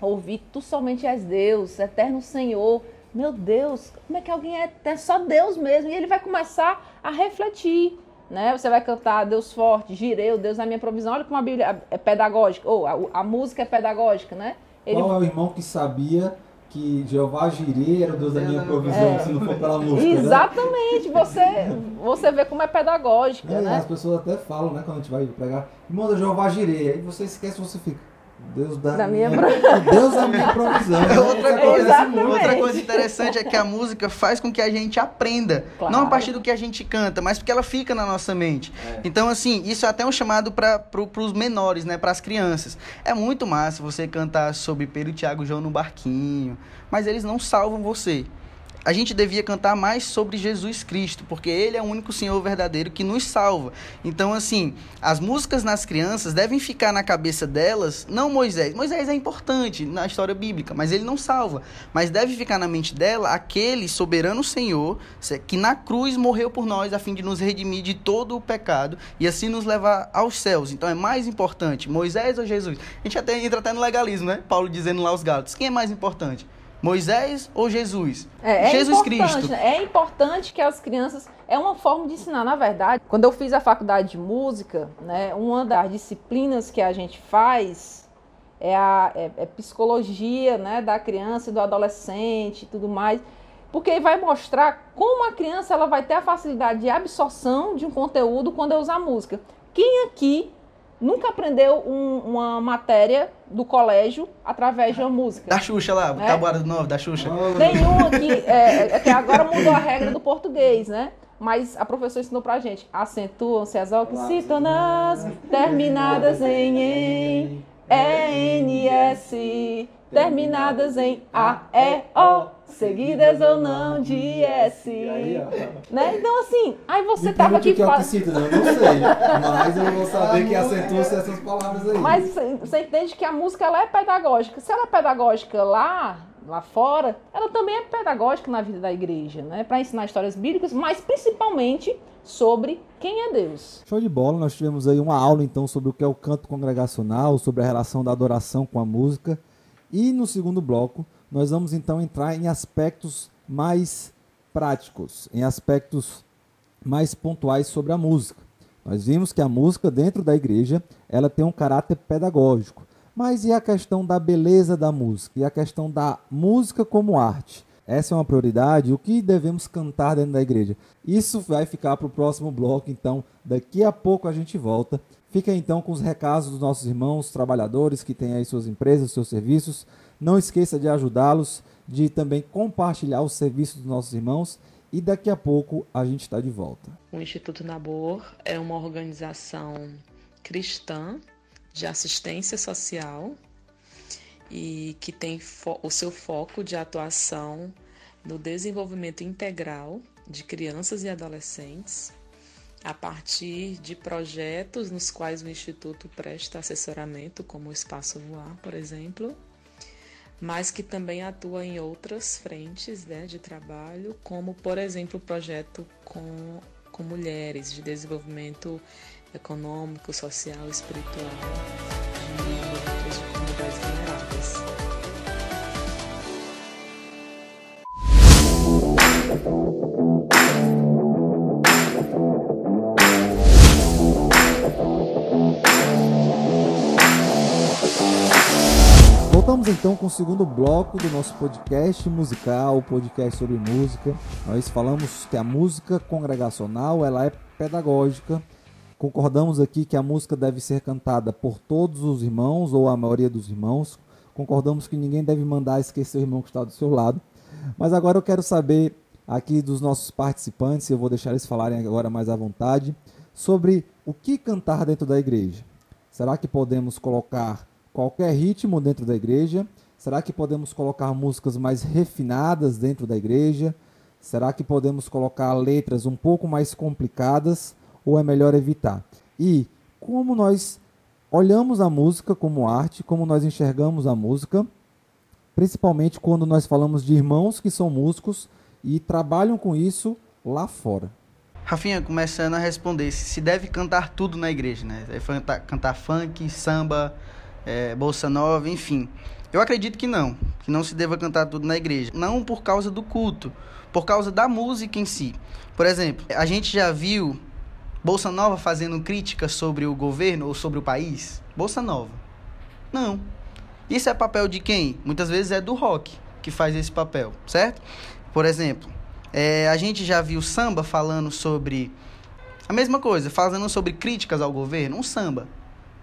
ouvir, tu somente és Deus, eterno Senhor. Meu Deus, como é que alguém é, é só Deus mesmo? E ele vai começar a refletir né? Você vai cantar Deus forte, gireu, Deus é a minha provisão. Olha como a Bíblia é pedagógica, ou a, a música é pedagógica, né? Ele... Qual é o irmão que sabia que Jeová Jireh era o Deus da minha provisão, é. se não for pela música. Né? Exatamente, né? você, você vê como é pedagógica, é, né? As pessoas até falam, né, quando a gente vai pregar, irmão da Jeová Jireh, aí você esquece, você fica. Deus da, da minha, minha *laughs* Deus da minha provisão. Né? outra, coisa, outra coisa interessante é que a música faz com que a gente aprenda. Claro. Não a partir do que a gente canta, mas porque ela fica na nossa mente. É. Então, assim, isso é até um chamado para pro, os menores, né? Para as crianças. É muito massa você cantar sobre Pedro, Tiago e João no barquinho, mas eles não salvam você a gente devia cantar mais sobre Jesus Cristo, porque Ele é o único Senhor verdadeiro que nos salva. Então, assim, as músicas nas crianças devem ficar na cabeça delas, não Moisés. Moisés é importante na história bíblica, mas ele não salva. Mas deve ficar na mente dela aquele soberano Senhor que na cruz morreu por nós a fim de nos redimir de todo o pecado e assim nos levar aos céus. Então é mais importante Moisés ou Jesus? A gente até entra até no legalismo, né? Paulo dizendo lá aos Gálatas. Quem é mais importante? Moisés ou Jesus? É, é Jesus Cristo. Né? É importante que as crianças. É uma forma de ensinar, na verdade. Quando eu fiz a faculdade de música, né, uma das disciplinas que a gente faz é a é, é psicologia né, da criança e do adolescente e tudo mais. Porque vai mostrar como a criança ela vai ter a facilidade de absorção de um conteúdo quando eu usar música. Quem aqui nunca aprendeu um, uma matéria do colégio através de uma música. Da Xuxa lá, né? tabuada do novo, da Xuxa. Nenhum aqui, é, é, que agora mudou a regra do português, né? Mas a professora ensinou pra gente. Acentuam-se as oxítonas terminadas em em, ENS, terminadas em A, E, O, seguidas ou não de S. né? Então, assim, aí você Me tava aqui falando. Né? Eu não sei, mas eu vou saber que acentua-se essas palavras aí. Mas você entende que a música ela é pedagógica. Se ela é pedagógica lá, lá fora, ela também é pedagógica na vida da igreja, né? Para ensinar histórias bíblicas, mas principalmente sobre quem é Deus. Show de bola, nós tivemos aí uma aula então sobre o que é o canto congregacional, sobre a relação da adoração com a música. E no segundo bloco, nós vamos então entrar em aspectos mais práticos, em aspectos mais pontuais sobre a música. Nós vimos que a música dentro da igreja, ela tem um caráter pedagógico. Mas e a questão da beleza da música? E a questão da música como arte? Essa é uma prioridade. O que devemos cantar dentro da igreja? Isso vai ficar para o próximo bloco, então daqui a pouco a gente volta. Fica então com os recados dos nossos irmãos trabalhadores que têm aí suas empresas, seus serviços. Não esqueça de ajudá-los, de também compartilhar os serviços dos nossos irmãos. E daqui a pouco a gente está de volta. O Instituto Nabor é uma organização cristã de assistência social e que tem o seu foco de atuação no desenvolvimento integral de crianças e adolescentes a partir de projetos nos quais o Instituto presta assessoramento, como o Espaço Voar, por exemplo, mas que também atua em outras frentes né, de trabalho, como, por exemplo, o projeto com, com mulheres de desenvolvimento econômico, social e espiritual Voltamos então com o segundo bloco do nosso podcast musical, podcast sobre música. Nós falamos que a música congregacional ela é pedagógica. Concordamos aqui que a música deve ser cantada por todos os irmãos ou a maioria dos irmãos. Concordamos que ninguém deve mandar esquecer o irmão que está do seu lado. Mas agora eu quero saber aqui dos nossos participantes, eu vou deixar eles falarem agora mais à vontade, sobre o que cantar dentro da igreja. Será que podemos colocar qualquer ritmo dentro da igreja? Será que podemos colocar músicas mais refinadas dentro da igreja? Será que podemos colocar letras um pouco mais complicadas ou é melhor evitar? E como nós olhamos a música como arte, como nós enxergamos a música, principalmente quando nós falamos de irmãos que são músicos e trabalham com isso lá fora. Rafinha, começando a responder se deve cantar tudo na igreja, né? Cantar funk, samba, é, bolsa nova, enfim. Eu acredito que não, que não se deva cantar tudo na igreja. Não por causa do culto, por causa da música em si. Por exemplo, a gente já viu Bolsa Nova fazendo crítica sobre o governo ou sobre o país? Bolsa Nova. Não. Isso é papel de quem? Muitas vezes é do rock que faz esse papel, certo? Por exemplo, é, a gente já viu samba falando sobre a mesma coisa, falando sobre críticas ao governo, um samba.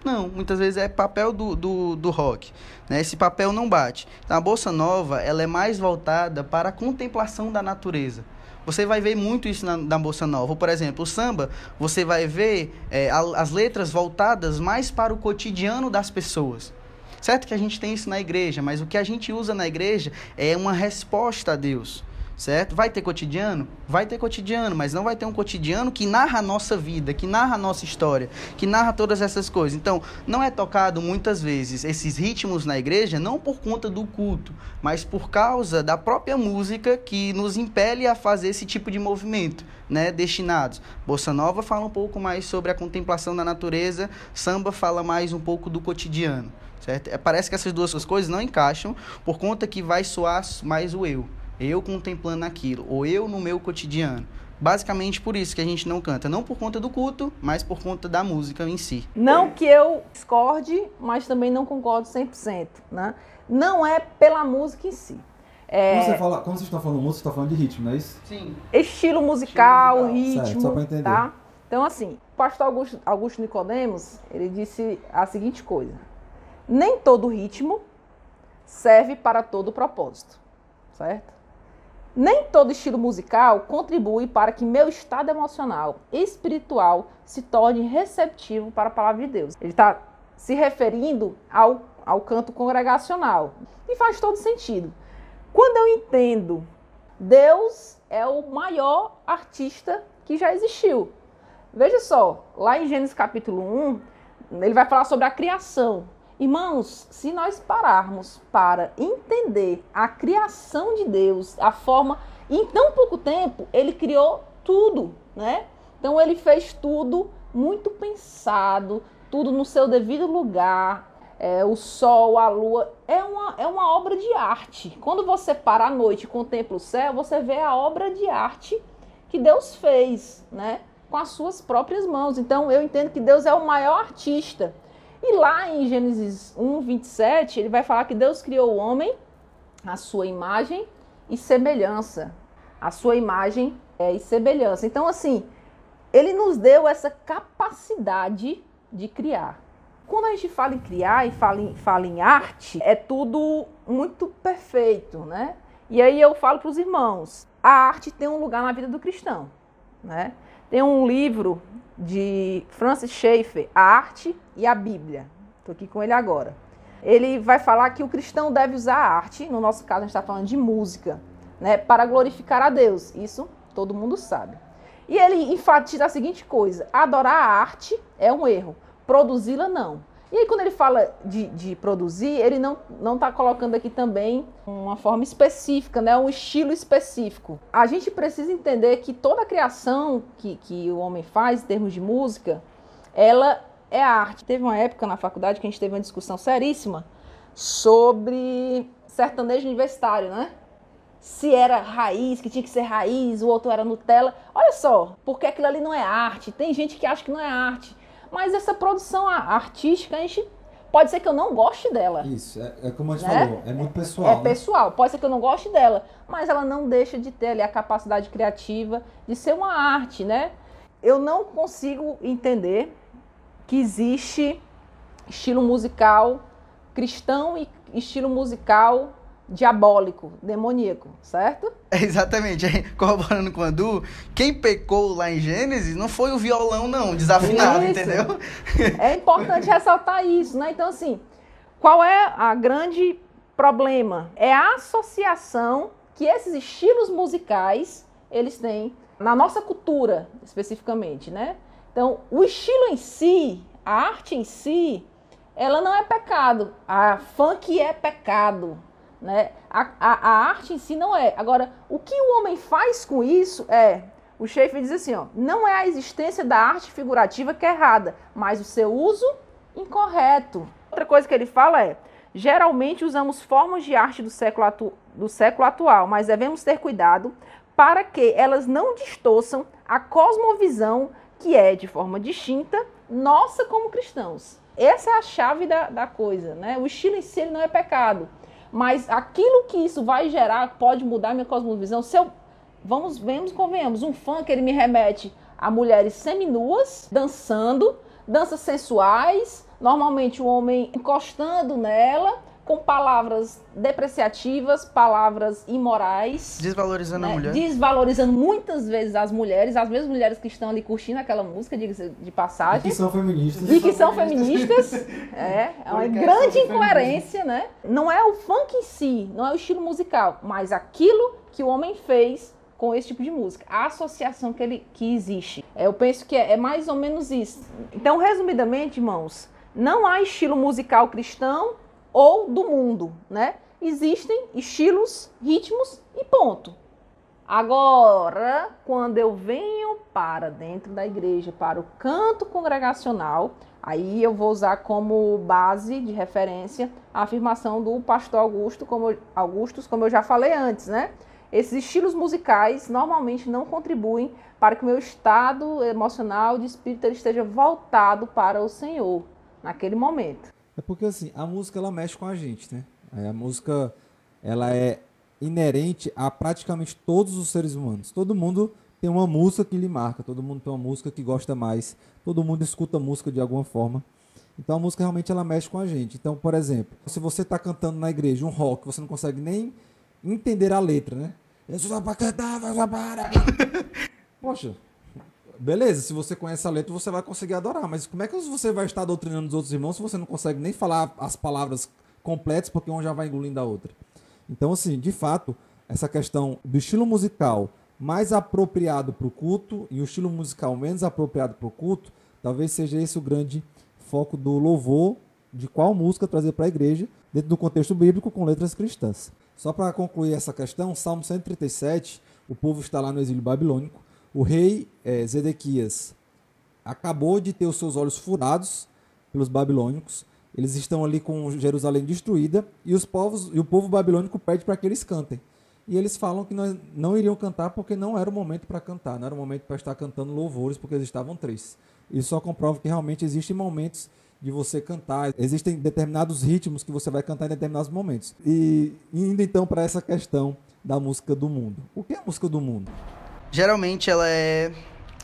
Não, muitas vezes é papel do, do, do rock. Né? Esse papel não bate. Então, a Bolsa Nova ela é mais voltada para a contemplação da natureza. Você vai ver muito isso na, na Bolsa Nova. Por exemplo, o samba, você vai ver é, a, as letras voltadas mais para o cotidiano das pessoas. Certo que a gente tem isso na igreja, mas o que a gente usa na igreja é uma resposta a Deus certo? Vai ter cotidiano? Vai ter cotidiano, mas não vai ter um cotidiano que narra a nossa vida, que narra a nossa história, que narra todas essas coisas. Então, não é tocado muitas vezes esses ritmos na igreja não por conta do culto, mas por causa da própria música que nos impele a fazer esse tipo de movimento, né, destinados. Bossa Nova fala um pouco mais sobre a contemplação da natureza, samba fala mais um pouco do cotidiano. Certo? É, parece que essas duas coisas não encaixam por conta que vai soar mais o eu eu contemplando aquilo, ou eu no meu cotidiano. Basicamente por isso que a gente não canta, não por conta do culto, mas por conta da música em si. Não que eu discorde, mas também não concordo 100%, né? Não é pela música em si. É... Quando, você fala, quando você está falando música, você está falando de ritmo, não é isso? Sim. Estilo musical, Estilo musical. ritmo, certo, só para entender. tá? Então assim, o pastor Augusto, Augusto Nicodemos, ele disse a seguinte coisa: nem todo ritmo serve para todo propósito, certo? Nem todo estilo musical contribui para que meu estado emocional e espiritual se torne receptivo para a palavra de Deus. Ele está se referindo ao, ao canto congregacional. E faz todo sentido. Quando eu entendo Deus é o maior artista que já existiu. Veja só, lá em Gênesis capítulo 1, ele vai falar sobre a criação. Irmãos, se nós pararmos para entender a criação de Deus, a forma, em tão pouco tempo, ele criou tudo, né? Então ele fez tudo muito pensado, tudo no seu devido lugar. É, o sol, a lua, é uma, é uma obra de arte. Quando você para à noite e contempla o céu, você vê a obra de arte que Deus fez, né? Com as suas próprias mãos. Então eu entendo que Deus é o maior artista. E lá em Gênesis 1, 27, ele vai falar que Deus criou o homem à sua imagem e semelhança. A sua imagem é, e semelhança. Então, assim, ele nos deu essa capacidade de criar. Quando a gente fala em criar e fala em, fala em arte, é tudo muito perfeito, né? E aí eu falo para os irmãos, a arte tem um lugar na vida do cristão, né? Tem um livro de Francis Schaeffer, A Arte e a Bíblia. Estou aqui com ele agora. Ele vai falar que o cristão deve usar a arte, no nosso caso a gente está falando de música, né, para glorificar a Deus. Isso todo mundo sabe. E ele enfatiza a seguinte coisa: adorar a arte é um erro, produzi-la não. E aí, quando ele fala de, de produzir, ele não está colocando aqui também uma forma específica, né? um estilo específico. A gente precisa entender que toda a criação que, que o homem faz em termos de música, ela é arte. Teve uma época na faculdade que a gente teve uma discussão seríssima sobre sertanejo universitário, né? Se era raiz, que tinha que ser raiz, o outro era Nutella. Olha só, porque aquilo ali não é arte. Tem gente que acha que não é arte. Mas essa produção artística, a gente pode ser que eu não goste dela. Isso, é, é como a gente né? falou, é muito pessoal. É, né? pessoal, pode ser que eu não goste dela, mas ela não deixa de ter ali a capacidade criativa de ser uma arte, né? Eu não consigo entender que existe estilo musical cristão e estilo musical diabólico, demoníaco, certo? É *laughs* exatamente, corroborando com a Du, quem pecou lá em Gênesis não foi o violão não, desafinado, isso. entendeu? É importante *laughs* ressaltar isso, né? Então assim, qual é a grande problema? É a associação que esses estilos musicais eles têm na nossa cultura, especificamente, né? Então, o estilo em si, a arte em si, ela não é pecado. A funk é pecado. Né? A, a, a arte em si não é. Agora, o que o homem faz com isso é. O Schaefer diz assim: ó, não é a existência da arte figurativa que é errada, mas o seu uso incorreto. Outra coisa que ele fala é: geralmente usamos formas de arte do século, atu do século atual, mas devemos ter cuidado para que elas não distorçam a cosmovisão que é, de forma distinta, nossa como cristãos. Essa é a chave da, da coisa, né? O estilo em si não é pecado, mas aquilo que isso vai gerar pode mudar minha cosmovisão. Se eu, vamos, vemos, convenhamos, um funk ele me remete a mulheres seminuas, dançando, danças sensuais, normalmente o homem encostando nela, com palavras depreciativas, palavras imorais. Desvalorizando né? a mulher. Desvalorizando muitas vezes as mulheres, as mesmas mulheres que estão ali curtindo aquela música, diga-se de passagem. E que são feministas. E que são feministas. *laughs* é, é uma grande incoerência, né? Não é o funk em si, não é o estilo musical, mas aquilo que o homem fez com esse tipo de música. A associação que, ele, que existe. É, eu penso que é, é mais ou menos isso. Então, resumidamente, irmãos, não há estilo musical cristão ou do mundo, né? Existem estilos, ritmos e ponto. Agora, quando eu venho para dentro da igreja, para o canto congregacional, aí eu vou usar como base de referência a afirmação do pastor Augusto, como, Augustus, como eu já falei antes, né? Esses estilos musicais normalmente não contribuem para que o meu estado emocional de espírito esteja voltado para o Senhor naquele momento. É porque assim, a música ela mexe com a gente, né? A música ela é inerente a praticamente todos os seres humanos. Todo mundo tem uma música que lhe marca, todo mundo tem uma música que gosta mais, todo mundo escuta música de alguma forma. Então a música realmente ela mexe com a gente. Então, por exemplo, se você está cantando na igreja um rock, você não consegue nem entender a letra, né? *laughs* Poxa, beleza, se você conhece a letra, você vai conseguir adorar. Mas como é que você vai estar doutrinando os outros irmãos se você não consegue nem falar as palavras completas, porque uma já vai engolindo a outra? Então, assim, de fato, essa questão do estilo musical mais apropriado para o culto e o estilo musical menos apropriado para o culto, talvez seja esse o grande foco do louvor, de qual música trazer para a igreja, dentro do contexto bíblico com letras cristãs. Só para concluir essa questão, Salmo 137, o povo está lá no exílio babilônico, o rei é, Zedequias acabou de ter os seus olhos furados pelos babilônicos. Eles estão ali com Jerusalém destruída e os povos e o povo babilônico pede para que eles cantem. E eles falam que não iriam cantar porque não era o momento para cantar, não era o momento para estar cantando louvores porque eles estavam tristes. Isso só comprova que realmente existem momentos de você cantar, existem determinados ritmos que você vai cantar em determinados momentos. E indo então para essa questão da música do mundo. O que é a música do mundo? Geralmente ela é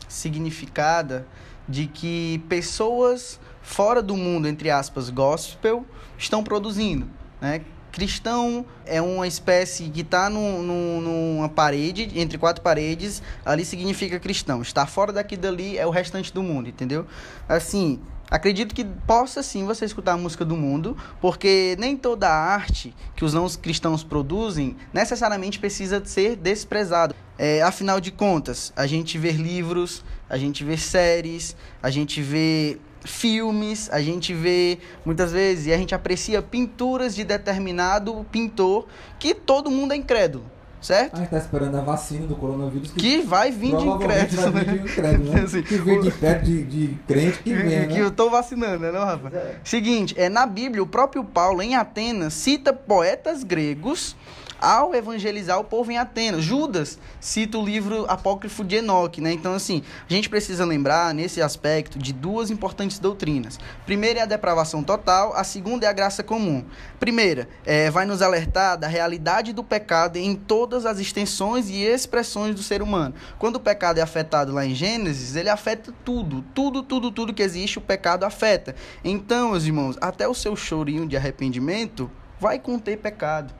significada de que pessoas fora do mundo, entre aspas, gospel, estão produzindo, né? Cristão é uma espécie que está numa parede, entre quatro paredes, ali significa cristão. Está fora daqui dali é o restante do mundo, entendeu? Assim, Acredito que possa sim você escutar a música do mundo, porque nem toda arte que os não cristãos produzem necessariamente precisa ser desprezado. É, afinal de contas, a gente vê livros, a gente vê séries, a gente vê filmes, a gente vê muitas vezes e a gente aprecia pinturas de determinado pintor que todo mundo é incrédulo certo? A gente tá esperando a vacina do coronavírus. Que, que vai vir de incrédito. Vai vir de incrédito, né? *laughs* assim, que vem de incrédito de, de crente que *laughs* vem, né? Que eu tô vacinando, né, não, Rafa? É. Seguinte, é, na Bíblia, o próprio Paulo, em Atenas, cita poetas gregos ao evangelizar o povo em Atenas. Judas cita o livro apócrifo de Enoque, né? Então, assim, a gente precisa lembrar, nesse aspecto, de duas importantes doutrinas. Primeira é a depravação total, a segunda é a graça comum. Primeira, é, vai nos alertar da realidade do pecado em todas as extensões e expressões do ser humano. Quando o pecado é afetado lá em Gênesis, ele afeta tudo, tudo, tudo, tudo que existe, o pecado afeta. Então, meus irmãos, até o seu chorinho de arrependimento vai conter pecado.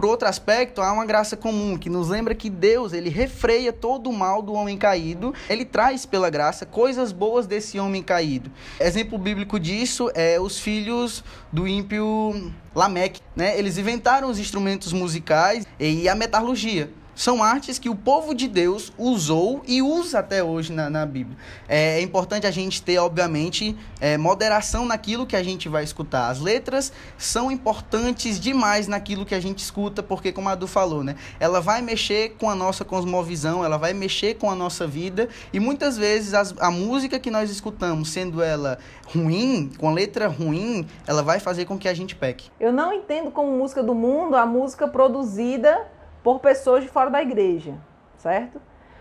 Por outro aspecto, há uma graça comum que nos lembra que Deus, ele refreia todo o mal do homem caído, ele traz pela graça coisas boas desse homem caído. Exemplo bíblico disso é os filhos do ímpio Lameque, né? Eles inventaram os instrumentos musicais e a metalurgia. São artes que o povo de Deus usou e usa até hoje na, na Bíblia. É, é, importante a gente ter, obviamente, é, moderação naquilo que a gente vai escutar. As letras são importantes demais naquilo que a gente escuta, porque, como a Du falou, né, ela vai mexer com a nossa cosmovisão, ela vai mexer com a nossa vida, e muitas vezes as, a música que nós escutamos, sendo ela ruim, com a letra ruim, ela vai fazer com que a gente peque. Eu não entendo como música do mundo a música produzida por pessoas de fora da igreja, certo?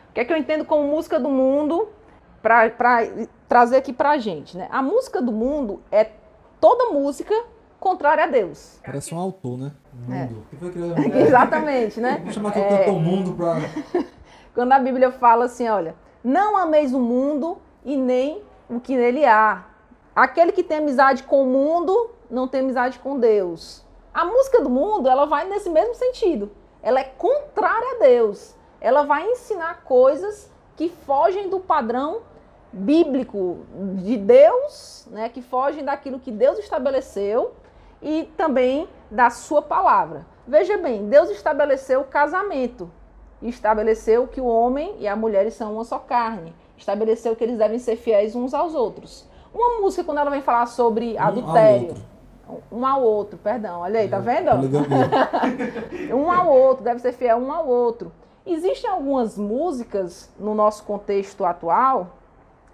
O que é que eu entendo como música do mundo para trazer aqui pra gente, né? A música do mundo é toda música contrária a Deus. Parece um autor, né? Mundo. É. *laughs* Exatamente, né? Vou chamar que eu é... canto o mundo pra... *laughs* Quando a Bíblia fala assim, olha, não ameis o mundo e nem o que nele há. Aquele que tem amizade com o mundo não tem amizade com Deus. A música do mundo, ela vai nesse mesmo sentido. Ela é contrária a Deus. Ela vai ensinar coisas que fogem do padrão bíblico de Deus, né, que fogem daquilo que Deus estabeleceu e também da sua palavra. Veja bem, Deus estabeleceu o casamento, estabeleceu que o homem e a mulher são uma só carne, estabeleceu que eles devem ser fiéis uns aos outros. Uma música, quando ela vem falar sobre um adultério, um ao outro, perdão, olha aí, tá é, vendo? *laughs* um ao outro, deve ser fiel um ao outro. Existem algumas músicas no nosso contexto atual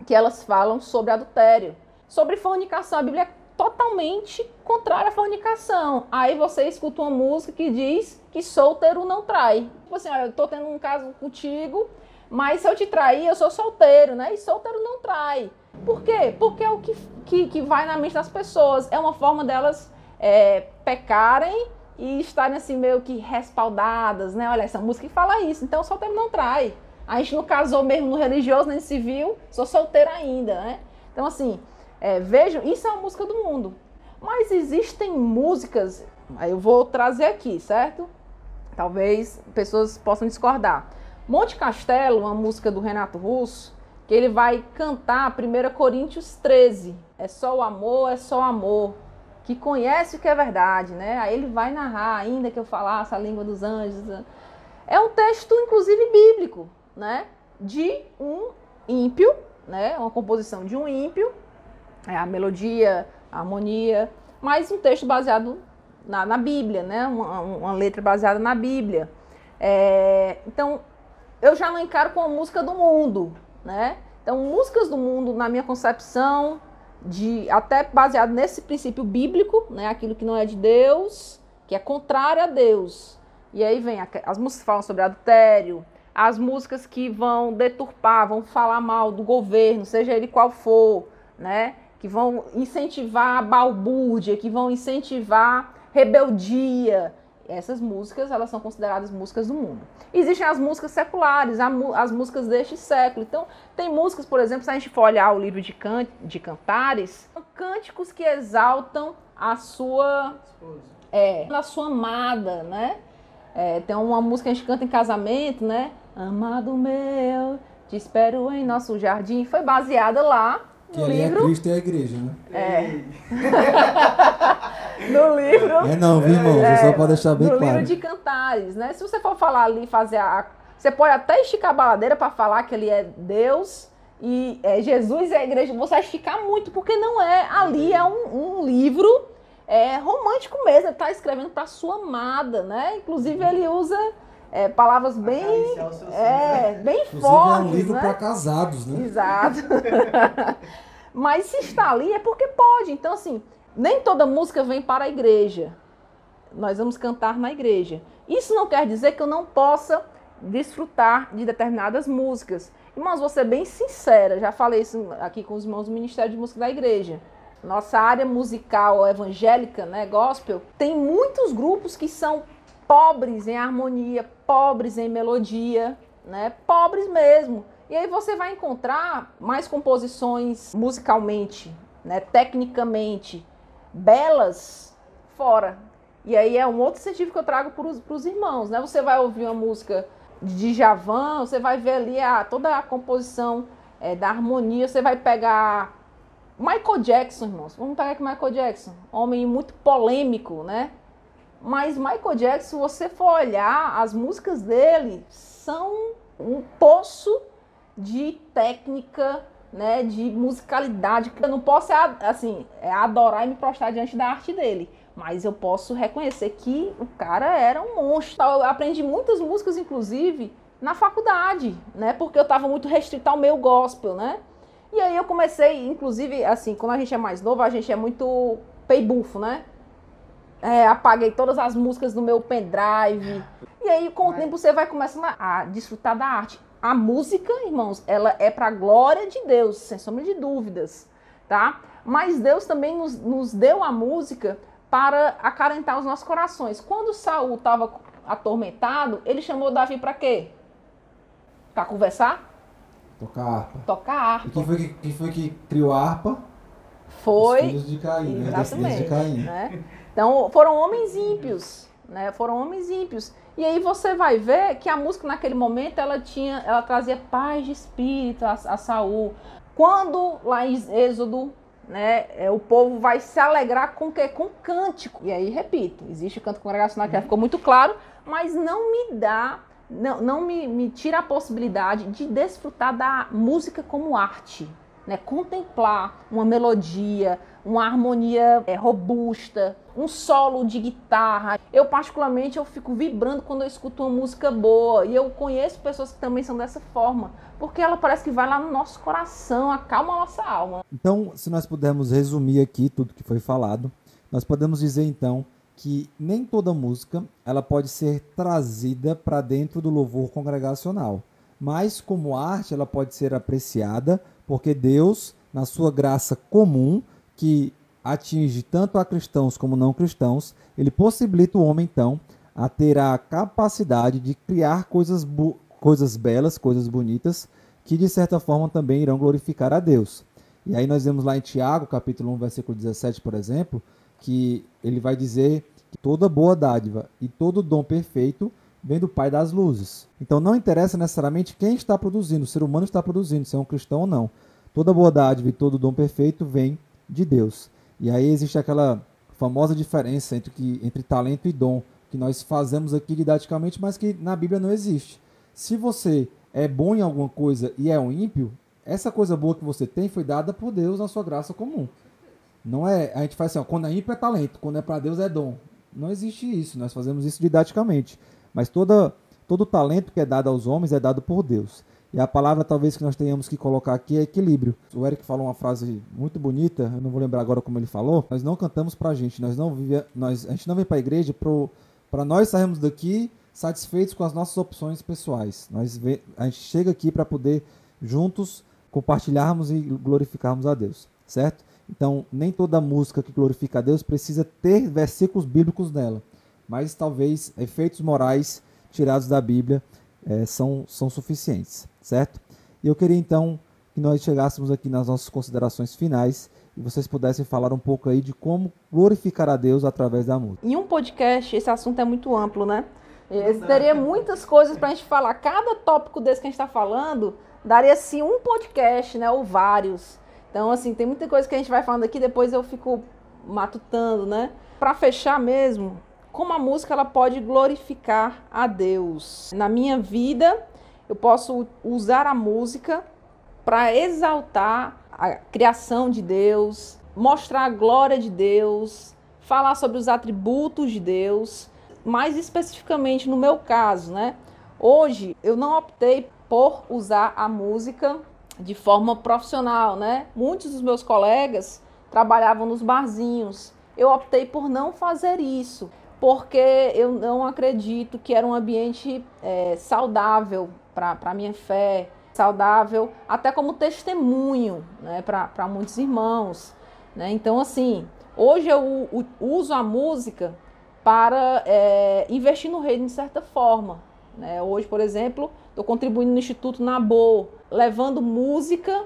que elas falam sobre adultério, sobre fornicação. A Bíblia é totalmente contrária à fornicação. Aí você escuta uma música que diz que solteiro não trai. Tipo assim, olha, eu tô tendo um caso contigo, mas se eu te trair, eu sou solteiro, né? E solteiro não trai. Por quê? Porque é o que, que, que vai na mente das pessoas. É uma forma delas é, pecarem e estarem assim meio que respaldadas, né? Olha, essa música fala isso, então solteiro não trai. A gente não casou mesmo no religioso nem civil, sou solteira ainda, né? Então, assim, é, vejam, isso é uma música do mundo. Mas existem músicas, aí eu vou trazer aqui, certo? Talvez pessoas possam discordar. Monte Castelo, uma música do Renato Russo, que ele vai cantar 1 Coríntios 13. É só o amor, é só o amor. Que conhece o que é verdade, né? Aí ele vai narrar, ainda que eu falasse a língua dos anjos. É um texto, inclusive, bíblico né, de um ímpio, né, uma composição de um ímpio, é a melodia, a harmonia, mas um texto baseado na, na Bíblia, né, uma, uma, letra baseada na Bíblia. É, então, eu já não encaro como música do mundo, né? Então, músicas do mundo, na minha concepção, de até baseado nesse princípio bíblico, né, aquilo que não é de Deus, que é contrário a Deus. E aí vem as músicas que falam sobre adultério, as músicas que vão deturpar, vão falar mal do governo, seja ele qual for, né? Que vão incentivar a balbúrdia, que vão incentivar rebeldia. Essas músicas, elas são consideradas músicas do mundo. Existem as músicas seculares, as músicas deste século. Então, tem músicas, por exemplo, se a gente for olhar o livro de, can de cantares, são cânticos que exaltam a sua... É, a sua amada, né? É, tem uma música que a gente canta em casamento, né? Amado meu, te espero em nosso jardim. Foi baseada lá no que livro. É Cristo e a igreja, né? É. *laughs* no livro. É não, viu, irmão? É, só para deixar bem no claro. No livro de cantares, né? Se você for falar ali, fazer a. Você pode até esticar a baladeira para falar que ele é Deus e é Jesus e a igreja. Você vai esticar muito, porque não é. Ali é um, um livro é, romântico mesmo. Ele está escrevendo para sua amada, né? Inclusive, ele usa é, palavras bem, é, né? bem Inclusive, fortes. É um livro né? para casados, né? Exato. *laughs* Mas se está ali é porque pode. Então, assim, nem toda música vem para a igreja. Nós vamos cantar na igreja. Isso não quer dizer que eu não possa desfrutar de determinadas músicas. Irmãos, vou ser bem sincera, já falei isso aqui com os irmãos do Ministério de Música da Igreja. Nossa área musical evangélica, né, gospel, tem muitos grupos que são pobres em harmonia, pobres em melodia, né? Pobres mesmo. E aí você vai encontrar mais composições musicalmente, né, tecnicamente belas fora. E aí é um outro incentivo que eu trago para os irmãos, né? Você vai ouvir uma música de Javan, você vai ver ali a, toda a composição é, da harmonia, você vai pegar Michael Jackson, irmãos. Vamos pegar aqui Michael Jackson, homem muito polêmico, né? Mas Michael Jackson, se você for olhar, as músicas dele são um poço de técnica, né, de musicalidade. Eu não posso assim, é adorar e me prostrar diante da arte dele, mas eu posso reconhecer que o cara era um monstro. Eu aprendi muitas músicas, inclusive, na faculdade, né, porque eu estava muito restrito ao meu gospel, né? E aí eu comecei, inclusive, assim, quando a gente é mais novo, a gente é muito peibufo, né? É, apaguei todas as músicas do meu pendrive. E aí, com o tempo, você vai começando a desfrutar da arte. A música, irmãos, ela é para a glória de Deus, sem sombra de dúvidas, tá? Mas Deus também nos, nos deu a música para acalentar os nossos corações. Quando Saul estava atormentado, ele chamou Davi para quê? Para conversar? Tocar harpa. Tocar harpa. E quem foi que, quem foi que criou a harpa? Foi. Os filhos de Caim, né? Exatamente. De Caim. Né? Então, foram homens ímpios, né? Foram homens ímpios. E aí você vai ver que a música naquele momento ela tinha, ela trazia paz de espírito a, a Saul. Quando lá em Êxodo, né, é, o povo vai se alegrar com que com cântico. E aí repito, existe o canto congregacional que ficou muito claro, mas não me dá não, não me, me tira a possibilidade de desfrutar da música como arte. Né? Contemplar uma melodia, uma harmonia é, robusta, um solo de guitarra. Eu, particularmente, eu fico vibrando quando eu escuto uma música boa. E eu conheço pessoas que também são dessa forma. Porque ela parece que vai lá no nosso coração, acalma a nossa alma. Então, se nós pudermos resumir aqui tudo que foi falado, nós podemos dizer, então, que nem toda música ela pode ser trazida para dentro do louvor congregacional, mas como arte ela pode ser apreciada porque Deus, na sua graça comum, que atinge tanto a cristãos como não cristãos, ele possibilita o homem então a ter a capacidade de criar coisas, coisas belas, coisas bonitas, que de certa forma também irão glorificar a Deus. E aí nós vemos lá em Tiago, capítulo 1, versículo 17, por exemplo, que ele vai dizer que toda boa dádiva e todo dom perfeito vem do Pai das luzes. Então não interessa necessariamente quem está produzindo, o ser humano está produzindo, se é um cristão ou não. Toda boa dádiva e todo dom perfeito vem de Deus. E aí existe aquela famosa diferença entre, que, entre talento e dom, que nós fazemos aqui didaticamente, mas que na Bíblia não existe. Se você é bom em alguma coisa e é um ímpio, essa coisa boa que você tem foi dada por Deus na sua graça comum. Não é, a gente faz assim, ó, quando é ímpio é talento, quando é para Deus é dom. Não existe isso, nós fazemos isso didaticamente. Mas toda, todo talento que é dado aos homens é dado por Deus. E a palavra talvez que nós tenhamos que colocar aqui é equilíbrio. O Eric falou uma frase muito bonita, eu não vou lembrar agora como ele falou. Nós não cantamos pra gente, nós não vive, nós, a gente não vem pra igreja para nós sairmos daqui satisfeitos com as nossas opções pessoais. Nós a gente chega aqui para poder juntos compartilharmos e glorificarmos a Deus, certo? Então, nem toda música que glorifica a Deus precisa ter versículos bíblicos nela, mas talvez efeitos morais tirados da Bíblia é, são, são suficientes, certo? E eu queria então que nós chegássemos aqui nas nossas considerações finais e vocês pudessem falar um pouco aí de como glorificar a Deus através da música. Em um podcast, esse assunto é muito amplo, né? Teria muitas coisas para a gente falar. Cada tópico desse que a gente está falando daria sim um podcast, né? Ou vários. Então, assim, tem muita coisa que a gente vai falando aqui, depois eu fico matutando, né? Para fechar mesmo, como a música ela pode glorificar a Deus. Na minha vida, eu posso usar a música para exaltar a criação de Deus, mostrar a glória de Deus, falar sobre os atributos de Deus, mais especificamente no meu caso, né? Hoje eu não optei por usar a música de forma profissional, né? Muitos dos meus colegas trabalhavam nos barzinhos. Eu optei por não fazer isso, porque eu não acredito que era um ambiente é, saudável para a minha fé, saudável até como testemunho né, para muitos irmãos. Né? Então, assim, hoje eu uso a música para é, investir no reino de certa forma. Né? Hoje, por exemplo, estou contribuindo no Instituto Nabô, levando música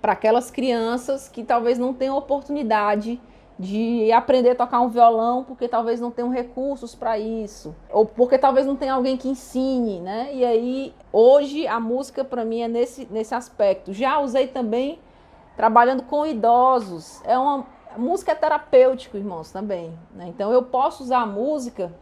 para aquelas crianças que talvez não tenham oportunidade de aprender a tocar um violão porque talvez não tenham recursos para isso, ou porque talvez não tenha alguém que ensine, né? E aí, hoje a música para mim é nesse, nesse aspecto. Já usei também trabalhando com idosos. É uma, música é terapêutico, irmãos, também. Né? Então eu posso usar a música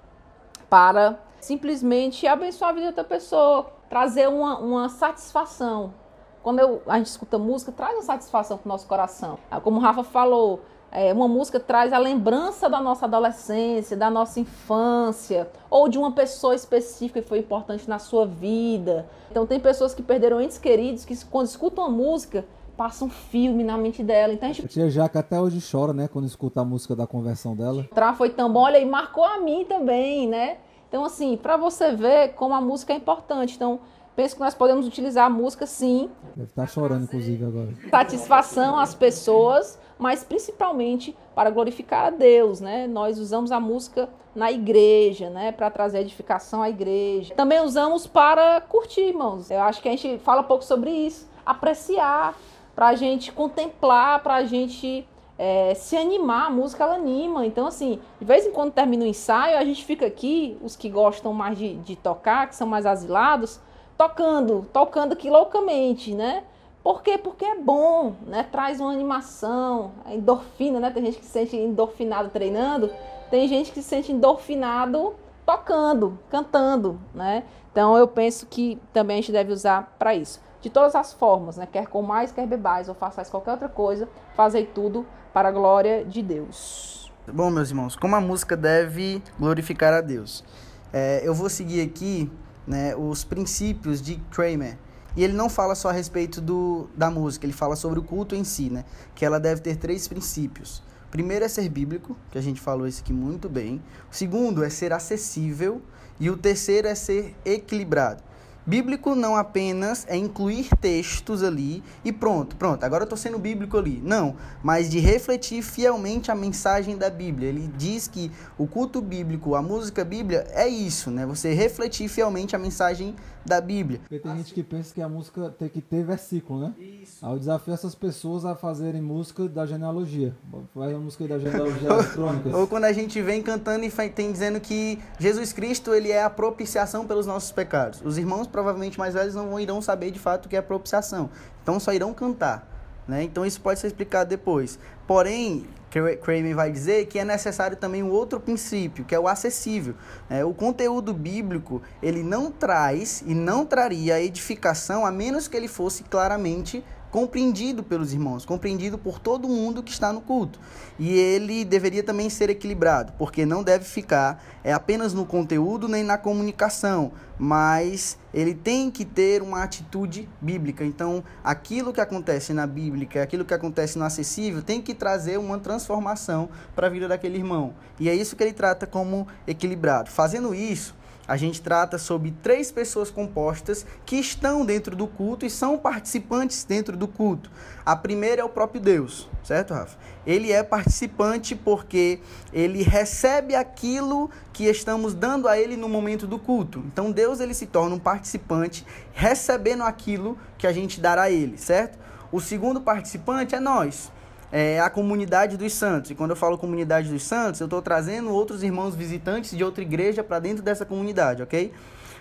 para simplesmente abençoar a vida de outra pessoa, trazer uma, uma satisfação. Quando eu, a gente escuta música, traz uma satisfação para o nosso coração. Como o Rafa falou, é, uma música traz a lembrança da nossa adolescência, da nossa infância, ou de uma pessoa específica que foi importante na sua vida. Então tem pessoas que perderam entes queridos que quando escutam a música passa um filme na mente dela. Então a gente... A tia Jaca até hoje chora, né, quando escuta a música da conversão dela. Tra foi tão bom, olha, e marcou a mim também, né? Então assim, para você ver como a música é importante. Então penso que nós podemos utilizar a música sim. Deve estar chorando inclusive agora. Satisfação às pessoas mas principalmente para glorificar a Deus, né? Nós usamos a música na igreja, né, para trazer edificação à igreja. Também usamos para curtir, irmãos. Eu acho que a gente fala um pouco sobre isso, apreciar, para a gente contemplar, para a gente é, se animar. A música ela anima. Então, assim, de vez em quando termina o ensaio, a gente fica aqui, os que gostam mais de, de tocar, que são mais asilados, tocando, tocando aqui loucamente, né? Por quê? Porque é bom, né? Traz uma animação, a endorfina, né? Tem gente que se sente endorfinado treinando, tem gente que se sente endorfinado tocando, cantando, né? Então eu penso que também a gente deve usar para isso. De todas as formas, né? Quer com mais, quer bebais, ou façais qualquer outra coisa, fazei tudo para a glória de Deus. Bom, meus irmãos, como a música deve glorificar a Deus? É, eu vou seguir aqui né, os princípios de Kramer e ele não fala só a respeito do, da música, ele fala sobre o culto em si, né? Que ela deve ter três princípios. Primeiro é ser bíblico, que a gente falou isso aqui muito bem. O segundo é ser acessível. E o terceiro é ser equilibrado. Bíblico não apenas é incluir textos ali e pronto, pronto, agora eu estou sendo bíblico ali. Não, mas de refletir fielmente a mensagem da Bíblia. Ele diz que o culto bíblico, a música bíblia é isso, né? Você refletir fielmente a mensagem da Bíblia. Porque tem gente que pensa que a música tem que ter versículo, né? Isso. Aí eu desafio essas pessoas a fazerem música da genealogia. Faz a música da *laughs* genealogia das crônicas. Ou quando a gente vem cantando e tem dizendo que Jesus Cristo ele é a propiciação pelos nossos pecados. Os irmãos provavelmente mais velhos não irão saber de fato o que é propiciação. Então só irão cantar. Né? Então isso pode ser explicado depois. Porém, Kramer vai dizer que é necessário também um outro princípio, que é o acessível. É, o conteúdo bíblico ele não traz e não traria edificação a menos que ele fosse claramente compreendido pelos irmãos, compreendido por todo mundo que está no culto. E ele deveria também ser equilibrado, porque não deve ficar é apenas no conteúdo nem na comunicação, mas ele tem que ter uma atitude bíblica. Então, aquilo que acontece na Bíblia, aquilo que acontece no acessível, tem que trazer uma transformação para a vida daquele irmão. E é isso que ele trata como equilibrado. Fazendo isso, a gente trata sobre três pessoas compostas que estão dentro do culto e são participantes dentro do culto. A primeira é o próprio Deus, certo, Rafa? Ele é participante porque ele recebe aquilo que estamos dando a ele no momento do culto. Então Deus ele se torna um participante recebendo aquilo que a gente dará a ele, certo? O segundo participante é nós é a comunidade dos santos. E quando eu falo comunidade dos santos, eu estou trazendo outros irmãos visitantes de outra igreja para dentro dessa comunidade, ok?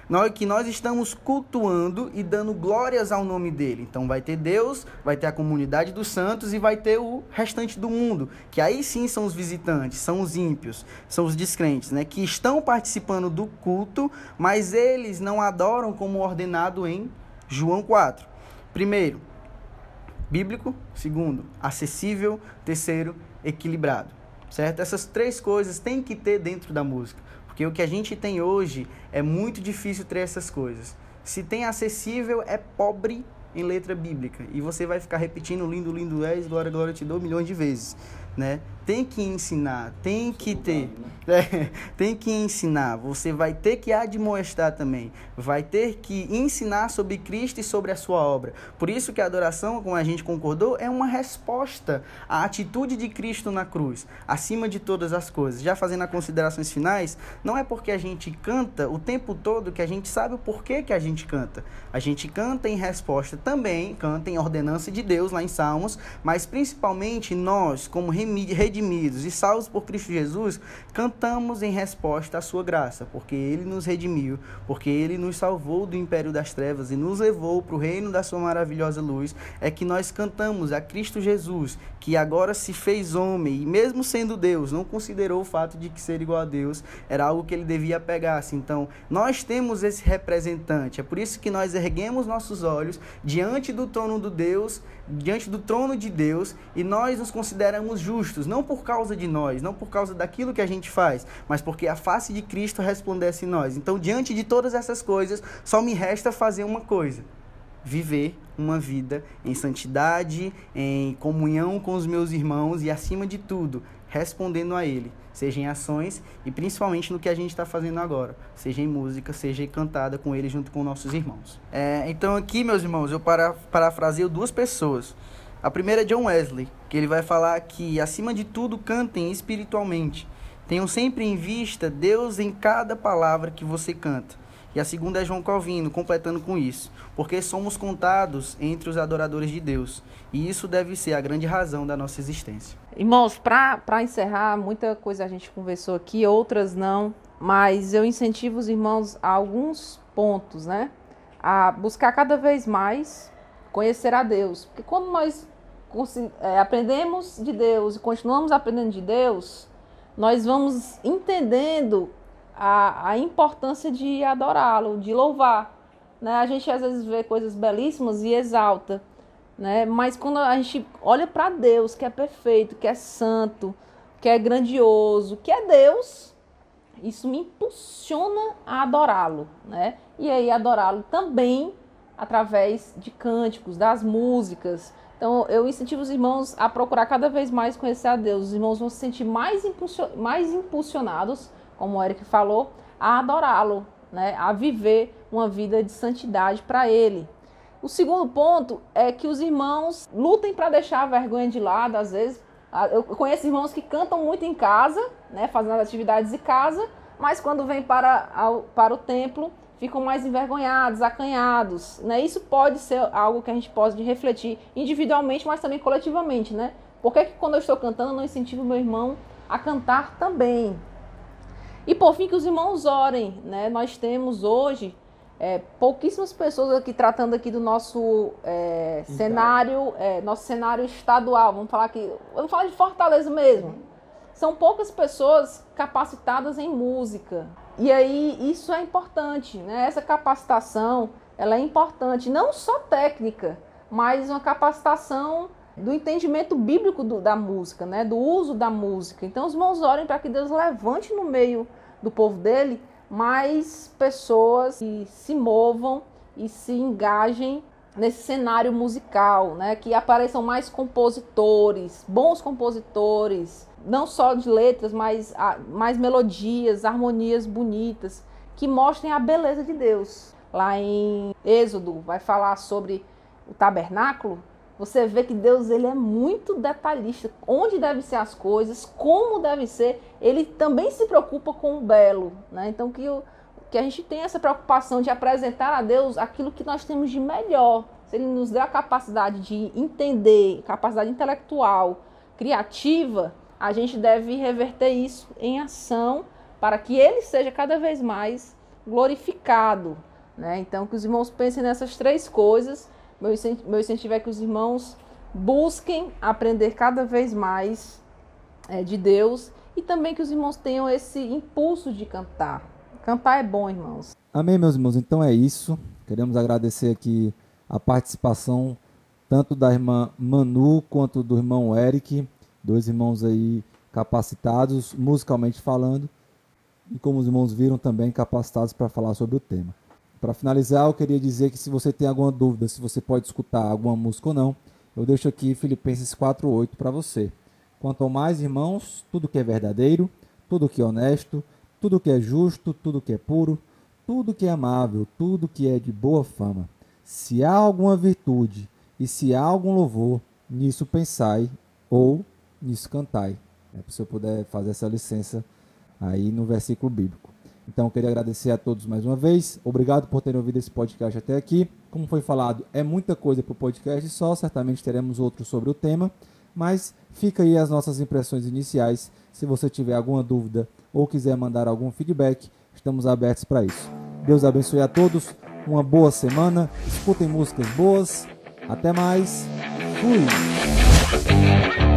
Nós, que nós estamos cultuando e dando glórias ao nome dele. Então vai ter Deus, vai ter a comunidade dos santos e vai ter o restante do mundo, que aí sim são os visitantes, são os ímpios, são os descrentes, né? Que estão participando do culto, mas eles não adoram como ordenado em João 4. Primeiro, bíblico, segundo, acessível, terceiro, equilibrado. Certo? Essas três coisas tem que ter dentro da música, porque o que a gente tem hoje é muito difícil ter essas coisas. Se tem acessível, é pobre em letra bíblica. E você vai ficar repetindo lindo, lindo és, glória, glória te dou milhões de vezes né? Tem que ensinar, tem que ter, né? *laughs* é, tem que ensinar. Você vai ter que admoestar também, vai ter que ensinar sobre Cristo e sobre a sua obra. Por isso que a adoração, como a gente concordou, é uma resposta à atitude de Cristo na cruz, acima de todas as coisas. Já fazendo as considerações finais, não é porque a gente canta o tempo todo que a gente sabe o porquê que a gente canta. A gente canta em resposta também, canta em ordenança de Deus lá em Salmos, mas principalmente nós, como redimidos redimidos e salvos por Cristo Jesus, cantamos em resposta à sua graça, porque ele nos redimiu, porque ele nos salvou do império das trevas e nos levou para o reino da sua maravilhosa luz, é que nós cantamos a Cristo Jesus, que agora se fez homem e mesmo sendo Deus, não considerou o fato de que ser igual a Deus era algo que ele devia pegar-se. Então, nós temos esse representante. É por isso que nós erguemos nossos olhos diante do trono do Deus, diante do trono de Deus, e nós nos consideramos justos, não por causa de nós, não por causa daquilo que a gente faz, mas porque a face de Cristo resplandece em nós. Então, diante de todas essas coisas, só me resta fazer uma coisa: viver uma vida em santidade, em comunhão com os meus irmãos e, acima de tudo, respondendo a Ele, seja em ações e principalmente no que a gente está fazendo agora, seja em música, seja cantada com Ele junto com nossos irmãos. É, então, aqui, meus irmãos, eu para, parafraseio duas pessoas. A primeira é John Wesley, que ele vai falar que, acima de tudo, cantem espiritualmente. Tenham sempre em vista Deus em cada palavra que você canta. E a segunda é João Calvino, completando com isso. Porque somos contados entre os adoradores de Deus. E isso deve ser a grande razão da nossa existência. Irmãos, para encerrar, muita coisa a gente conversou aqui, outras não. Mas eu incentivo os irmãos a alguns pontos, né? A buscar cada vez mais conhecer a Deus. Porque quando nós é, aprendemos de Deus e continuamos aprendendo de Deus, nós vamos entendendo a, a importância de adorá-lo, de louvar. Né? A gente às vezes vê coisas belíssimas e exalta, né? mas quando a gente olha para Deus, que é perfeito, que é santo, que é grandioso, que é Deus, isso me impulsiona a adorá-lo. Né? E aí adorá-lo também através de cânticos, das músicas. Então eu incentivo os irmãos a procurar cada vez mais conhecer a Deus. Os irmãos vão se sentir mais, mais impulsionados como o Eric falou, a adorá-lo, né? a viver uma vida de santidade para ele. O segundo ponto é que os irmãos lutem para deixar a vergonha de lado, às vezes. Ah, eu conheço irmãos que cantam muito em casa, né, fazendo as atividades de casa, mas quando vêm para, para o templo ficam mais envergonhados, acanhados. Né? Isso pode ser algo que a gente pode refletir individualmente, mas também coletivamente. Né? Por que, que quando eu estou cantando eu não incentivo meu irmão a cantar também? E por fim, que os irmãos orem. Né? Nós temos hoje é, pouquíssimas pessoas aqui tratando aqui do nosso é, cenário, é, nosso cenário estadual. Vamos falar aqui, vamos falar de Fortaleza mesmo. São poucas pessoas capacitadas em música. E aí isso é importante, né? Essa capacitação, ela é importante, não só técnica, mas uma capacitação do entendimento bíblico do, da música, né? Do uso da música. Então os irmãos orem para que Deus levante no meio do povo dele mais pessoas que se movam e se engajem nesse cenário musical, né? Que apareçam mais compositores, bons compositores, não só de letras, mas mais melodias, harmonias bonitas, que mostrem a beleza de Deus. Lá em Êxodo vai falar sobre o tabernáculo, você vê que Deus ele é muito detalhista, onde devem ser as coisas, como deve ser. Ele também se preocupa com o belo, né? Então que, que a gente tem essa preocupação de apresentar a Deus aquilo que nós temos de melhor. Se Ele nos der a capacidade de entender, capacidade intelectual, criativa, a gente deve reverter isso em ação para que Ele seja cada vez mais glorificado. Né? Então que os irmãos pensem nessas três coisas meu incentivo é que os irmãos busquem aprender cada vez mais é, de Deus e também que os irmãos tenham esse impulso de cantar. Cantar é bom, irmãos. Amém, meus irmãos. Então é isso. Queremos agradecer aqui a participação tanto da irmã Manu quanto do irmão Eric, dois irmãos aí capacitados musicalmente falando, e como os irmãos viram também capacitados para falar sobre o tema. Para finalizar, eu queria dizer que se você tem alguma dúvida se você pode escutar alguma música ou não, eu deixo aqui Filipenses 4:8 para você. Quanto mais, irmãos, tudo que é verdadeiro, tudo que é honesto, tudo que é justo, tudo que é puro, tudo que é amável, tudo que é de boa fama. Se há alguma virtude e se há algum louvor, nisso pensai ou nisso cantai. É, se eu puder fazer essa licença aí no versículo bíblico. Então, queria agradecer a todos mais uma vez. Obrigado por terem ouvido esse podcast até aqui. Como foi falado, é muita coisa para o podcast só. Certamente teremos outros sobre o tema. Mas fica aí as nossas impressões iniciais. Se você tiver alguma dúvida ou quiser mandar algum feedback, estamos abertos para isso. Deus abençoe a todos, uma boa semana, escutem músicas boas. Até mais. Fui.